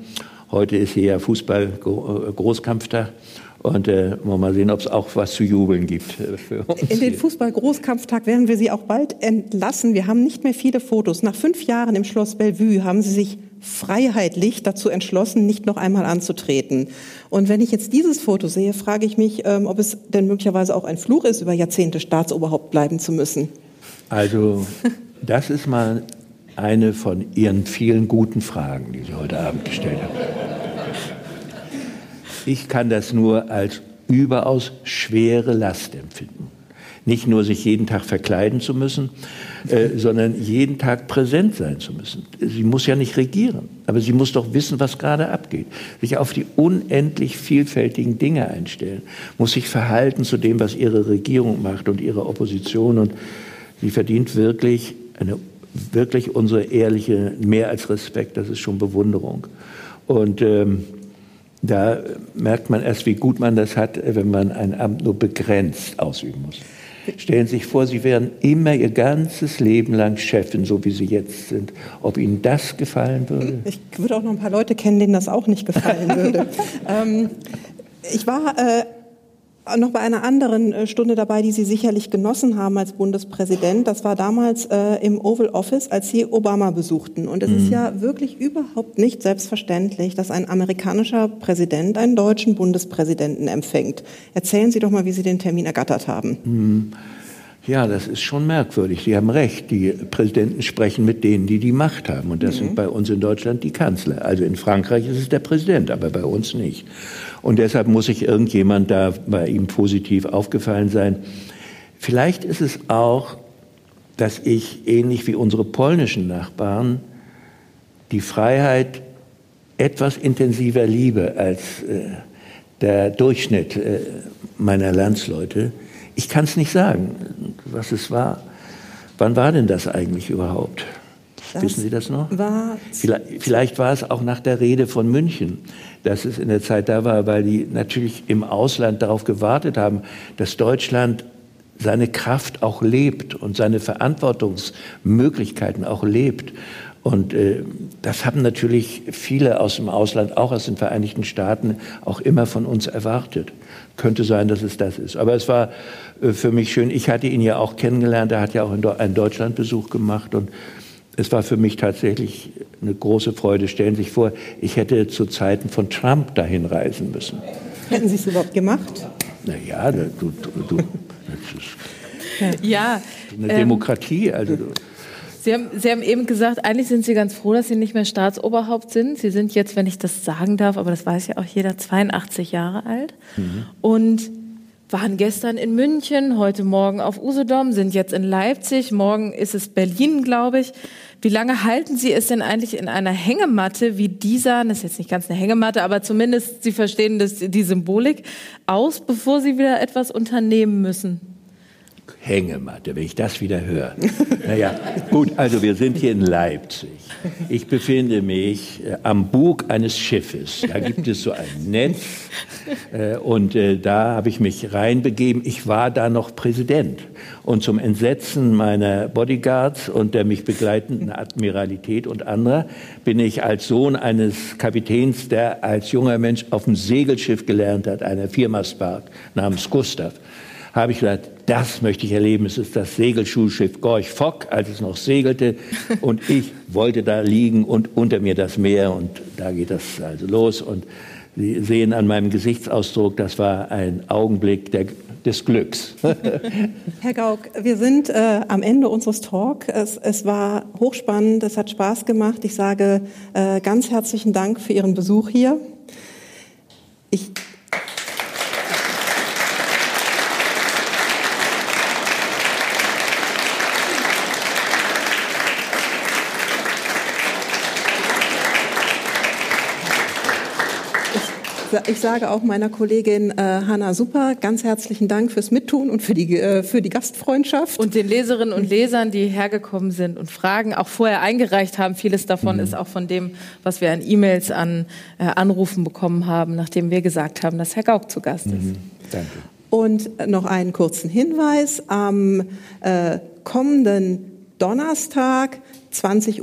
Heute ist hier ja Fußball-Großkampftag. Äh, und äh, wollen mal sehen, ob es auch was zu jubeln gibt äh, für uns. In den Fußball-Großkampftag werden wir Sie auch bald entlassen. Wir haben nicht mehr viele Fotos. Nach fünf Jahren im Schloss Bellevue haben Sie sich freiheitlich dazu entschlossen, nicht noch einmal anzutreten. Und wenn ich jetzt dieses Foto sehe, frage ich mich, ähm, ob es denn möglicherweise auch ein Fluch ist, über Jahrzehnte Staatsoberhaupt bleiben zu müssen. Also, das ist mal eine von Ihren vielen guten Fragen, die Sie heute Abend gestellt haben. Ich kann das nur als überaus schwere Last empfinden. Nicht nur sich jeden Tag verkleiden zu müssen, äh, sondern jeden Tag präsent sein zu müssen. Sie muss ja nicht regieren, aber sie muss doch wissen, was gerade abgeht. Sich auf die unendlich vielfältigen Dinge einstellen, muss sich verhalten zu dem, was ihre Regierung macht und ihre Opposition. Und sie verdient wirklich eine wirklich unsere ehrliche, mehr als Respekt, das ist schon Bewunderung. Und ähm, da merkt man erst, wie gut man das hat, wenn man ein Amt nur begrenzt ausüben muss. Stellen Sie sich vor, Sie wären immer Ihr ganzes Leben lang Chefin, so wie Sie jetzt sind. Ob Ihnen das gefallen würde? Ich würde auch noch ein paar Leute kennen, denen das auch nicht gefallen würde. ähm, ich war äh, noch bei einer anderen äh, Stunde dabei, die Sie sicherlich genossen haben als Bundespräsident. Das war damals äh, im Oval Office, als Sie Obama besuchten. Und es mhm. ist ja wirklich überhaupt nicht selbstverständlich, dass ein amerikanischer Präsident einen deutschen Bundespräsidenten empfängt. Erzählen Sie doch mal, wie Sie den Termin ergattert haben. Mhm. Ja, das ist schon merkwürdig. Sie haben recht. Die Präsidenten sprechen mit denen, die die Macht haben. Und das mhm. sind bei uns in Deutschland die Kanzler. Also in Frankreich ist es der Präsident, aber bei uns nicht. Und deshalb muss sich irgendjemand da bei ihm positiv aufgefallen sein. Vielleicht ist es auch, dass ich ähnlich wie unsere polnischen Nachbarn die Freiheit etwas intensiver liebe als äh, der Durchschnitt äh, meiner Landsleute. Ich kann es nicht sagen, was es war. Wann war denn das eigentlich überhaupt? Das Wissen Sie das noch? War vielleicht, vielleicht, war es auch nach der Rede von München, dass es in der Zeit da war, weil die natürlich im Ausland darauf gewartet haben, dass Deutschland seine Kraft auch lebt und seine Verantwortungsmöglichkeiten auch lebt. Und äh, das haben natürlich viele aus dem Ausland, auch aus den Vereinigten Staaten, auch immer von uns erwartet. Könnte sein, dass es das ist. Aber es war äh, für mich schön. Ich hatte ihn ja auch kennengelernt. Er hat ja auch einen Deutschlandbesuch gemacht und es war für mich tatsächlich eine große Freude. Stellen Sie sich vor, ich hätte zu Zeiten von Trump dahin reisen müssen. Hätten Sie es überhaupt gemacht? Naja, du, du, du, das ist ja, eine ähm, Demokratie. Also, Sie haben, Sie haben eben gesagt, eigentlich sind Sie ganz froh, dass Sie nicht mehr Staatsoberhaupt sind. Sie sind jetzt, wenn ich das sagen darf, aber das weiß ja auch jeder, 82 Jahre alt. Mhm. Und waren gestern in München, heute Morgen auf Usedom, sind jetzt in Leipzig, morgen ist es Berlin, glaube ich. Wie lange halten Sie es denn eigentlich in einer Hängematte wie dieser, das ist jetzt nicht ganz eine Hängematte, aber zumindest Sie verstehen das, die Symbolik, aus, bevor Sie wieder etwas unternehmen müssen? Hängematte, wenn ich das wieder höre. Naja, gut, also wir sind hier in Leipzig. Ich befinde mich äh, am Bug eines Schiffes. Da gibt es so ein Netz äh, und äh, da habe ich mich reinbegeben. Ich war da noch Präsident. Und zum Entsetzen meiner Bodyguards und der mich begleitenden Admiralität und anderer bin ich als Sohn eines Kapitäns, der als junger Mensch auf dem Segelschiff gelernt hat, einer Firmaspark namens Gustav, habe ich gesagt, das möchte ich erleben. Es ist das Segelschulschiff Gorch Fock, als es noch segelte. Und ich wollte da liegen und unter mir das Meer. Und da geht das also los. Und Sie sehen an meinem Gesichtsausdruck, das war ein Augenblick der, des Glücks. Herr Gauck, wir sind äh, am Ende unseres Talks. Es, es, war hochspannend, es hat Spaß gemacht. Ich sage äh, ganz herzlichen Dank für Ihren Besuch hier. Ich ich sage auch meiner Kollegin äh, Hanna Super ganz herzlichen Dank fürs Mittun und für die, äh, für die Gastfreundschaft. Und den Leserinnen und Lesern, die hergekommen sind und Fragen auch vorher eingereicht haben. Vieles davon mhm. ist auch von dem, was wir an E-Mails, an äh, Anrufen bekommen haben, nachdem wir gesagt haben, dass Herr Gauck zu Gast ist. Mhm. Danke. Und noch einen kurzen Hinweis. Am äh, kommenden Donnerstag 20.30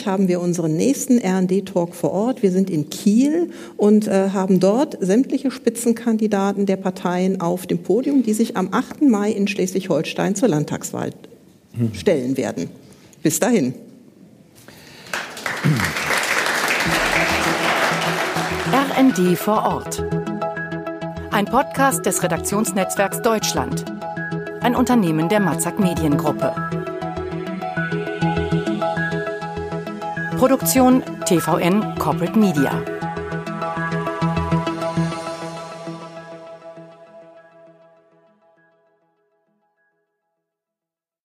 Uhr haben wir unseren nächsten RD-Talk vor Ort. Wir sind in Kiel und äh, haben dort sämtliche Spitzenkandidaten der Parteien auf dem Podium, die sich am 8. Mai in Schleswig-Holstein zur Landtagswahl stellen werden. Bis dahin. RND vor Ort. Ein Podcast des Redaktionsnetzwerks Deutschland. Ein Unternehmen der Matzak Mediengruppe. Produktion TVN Corporate Media.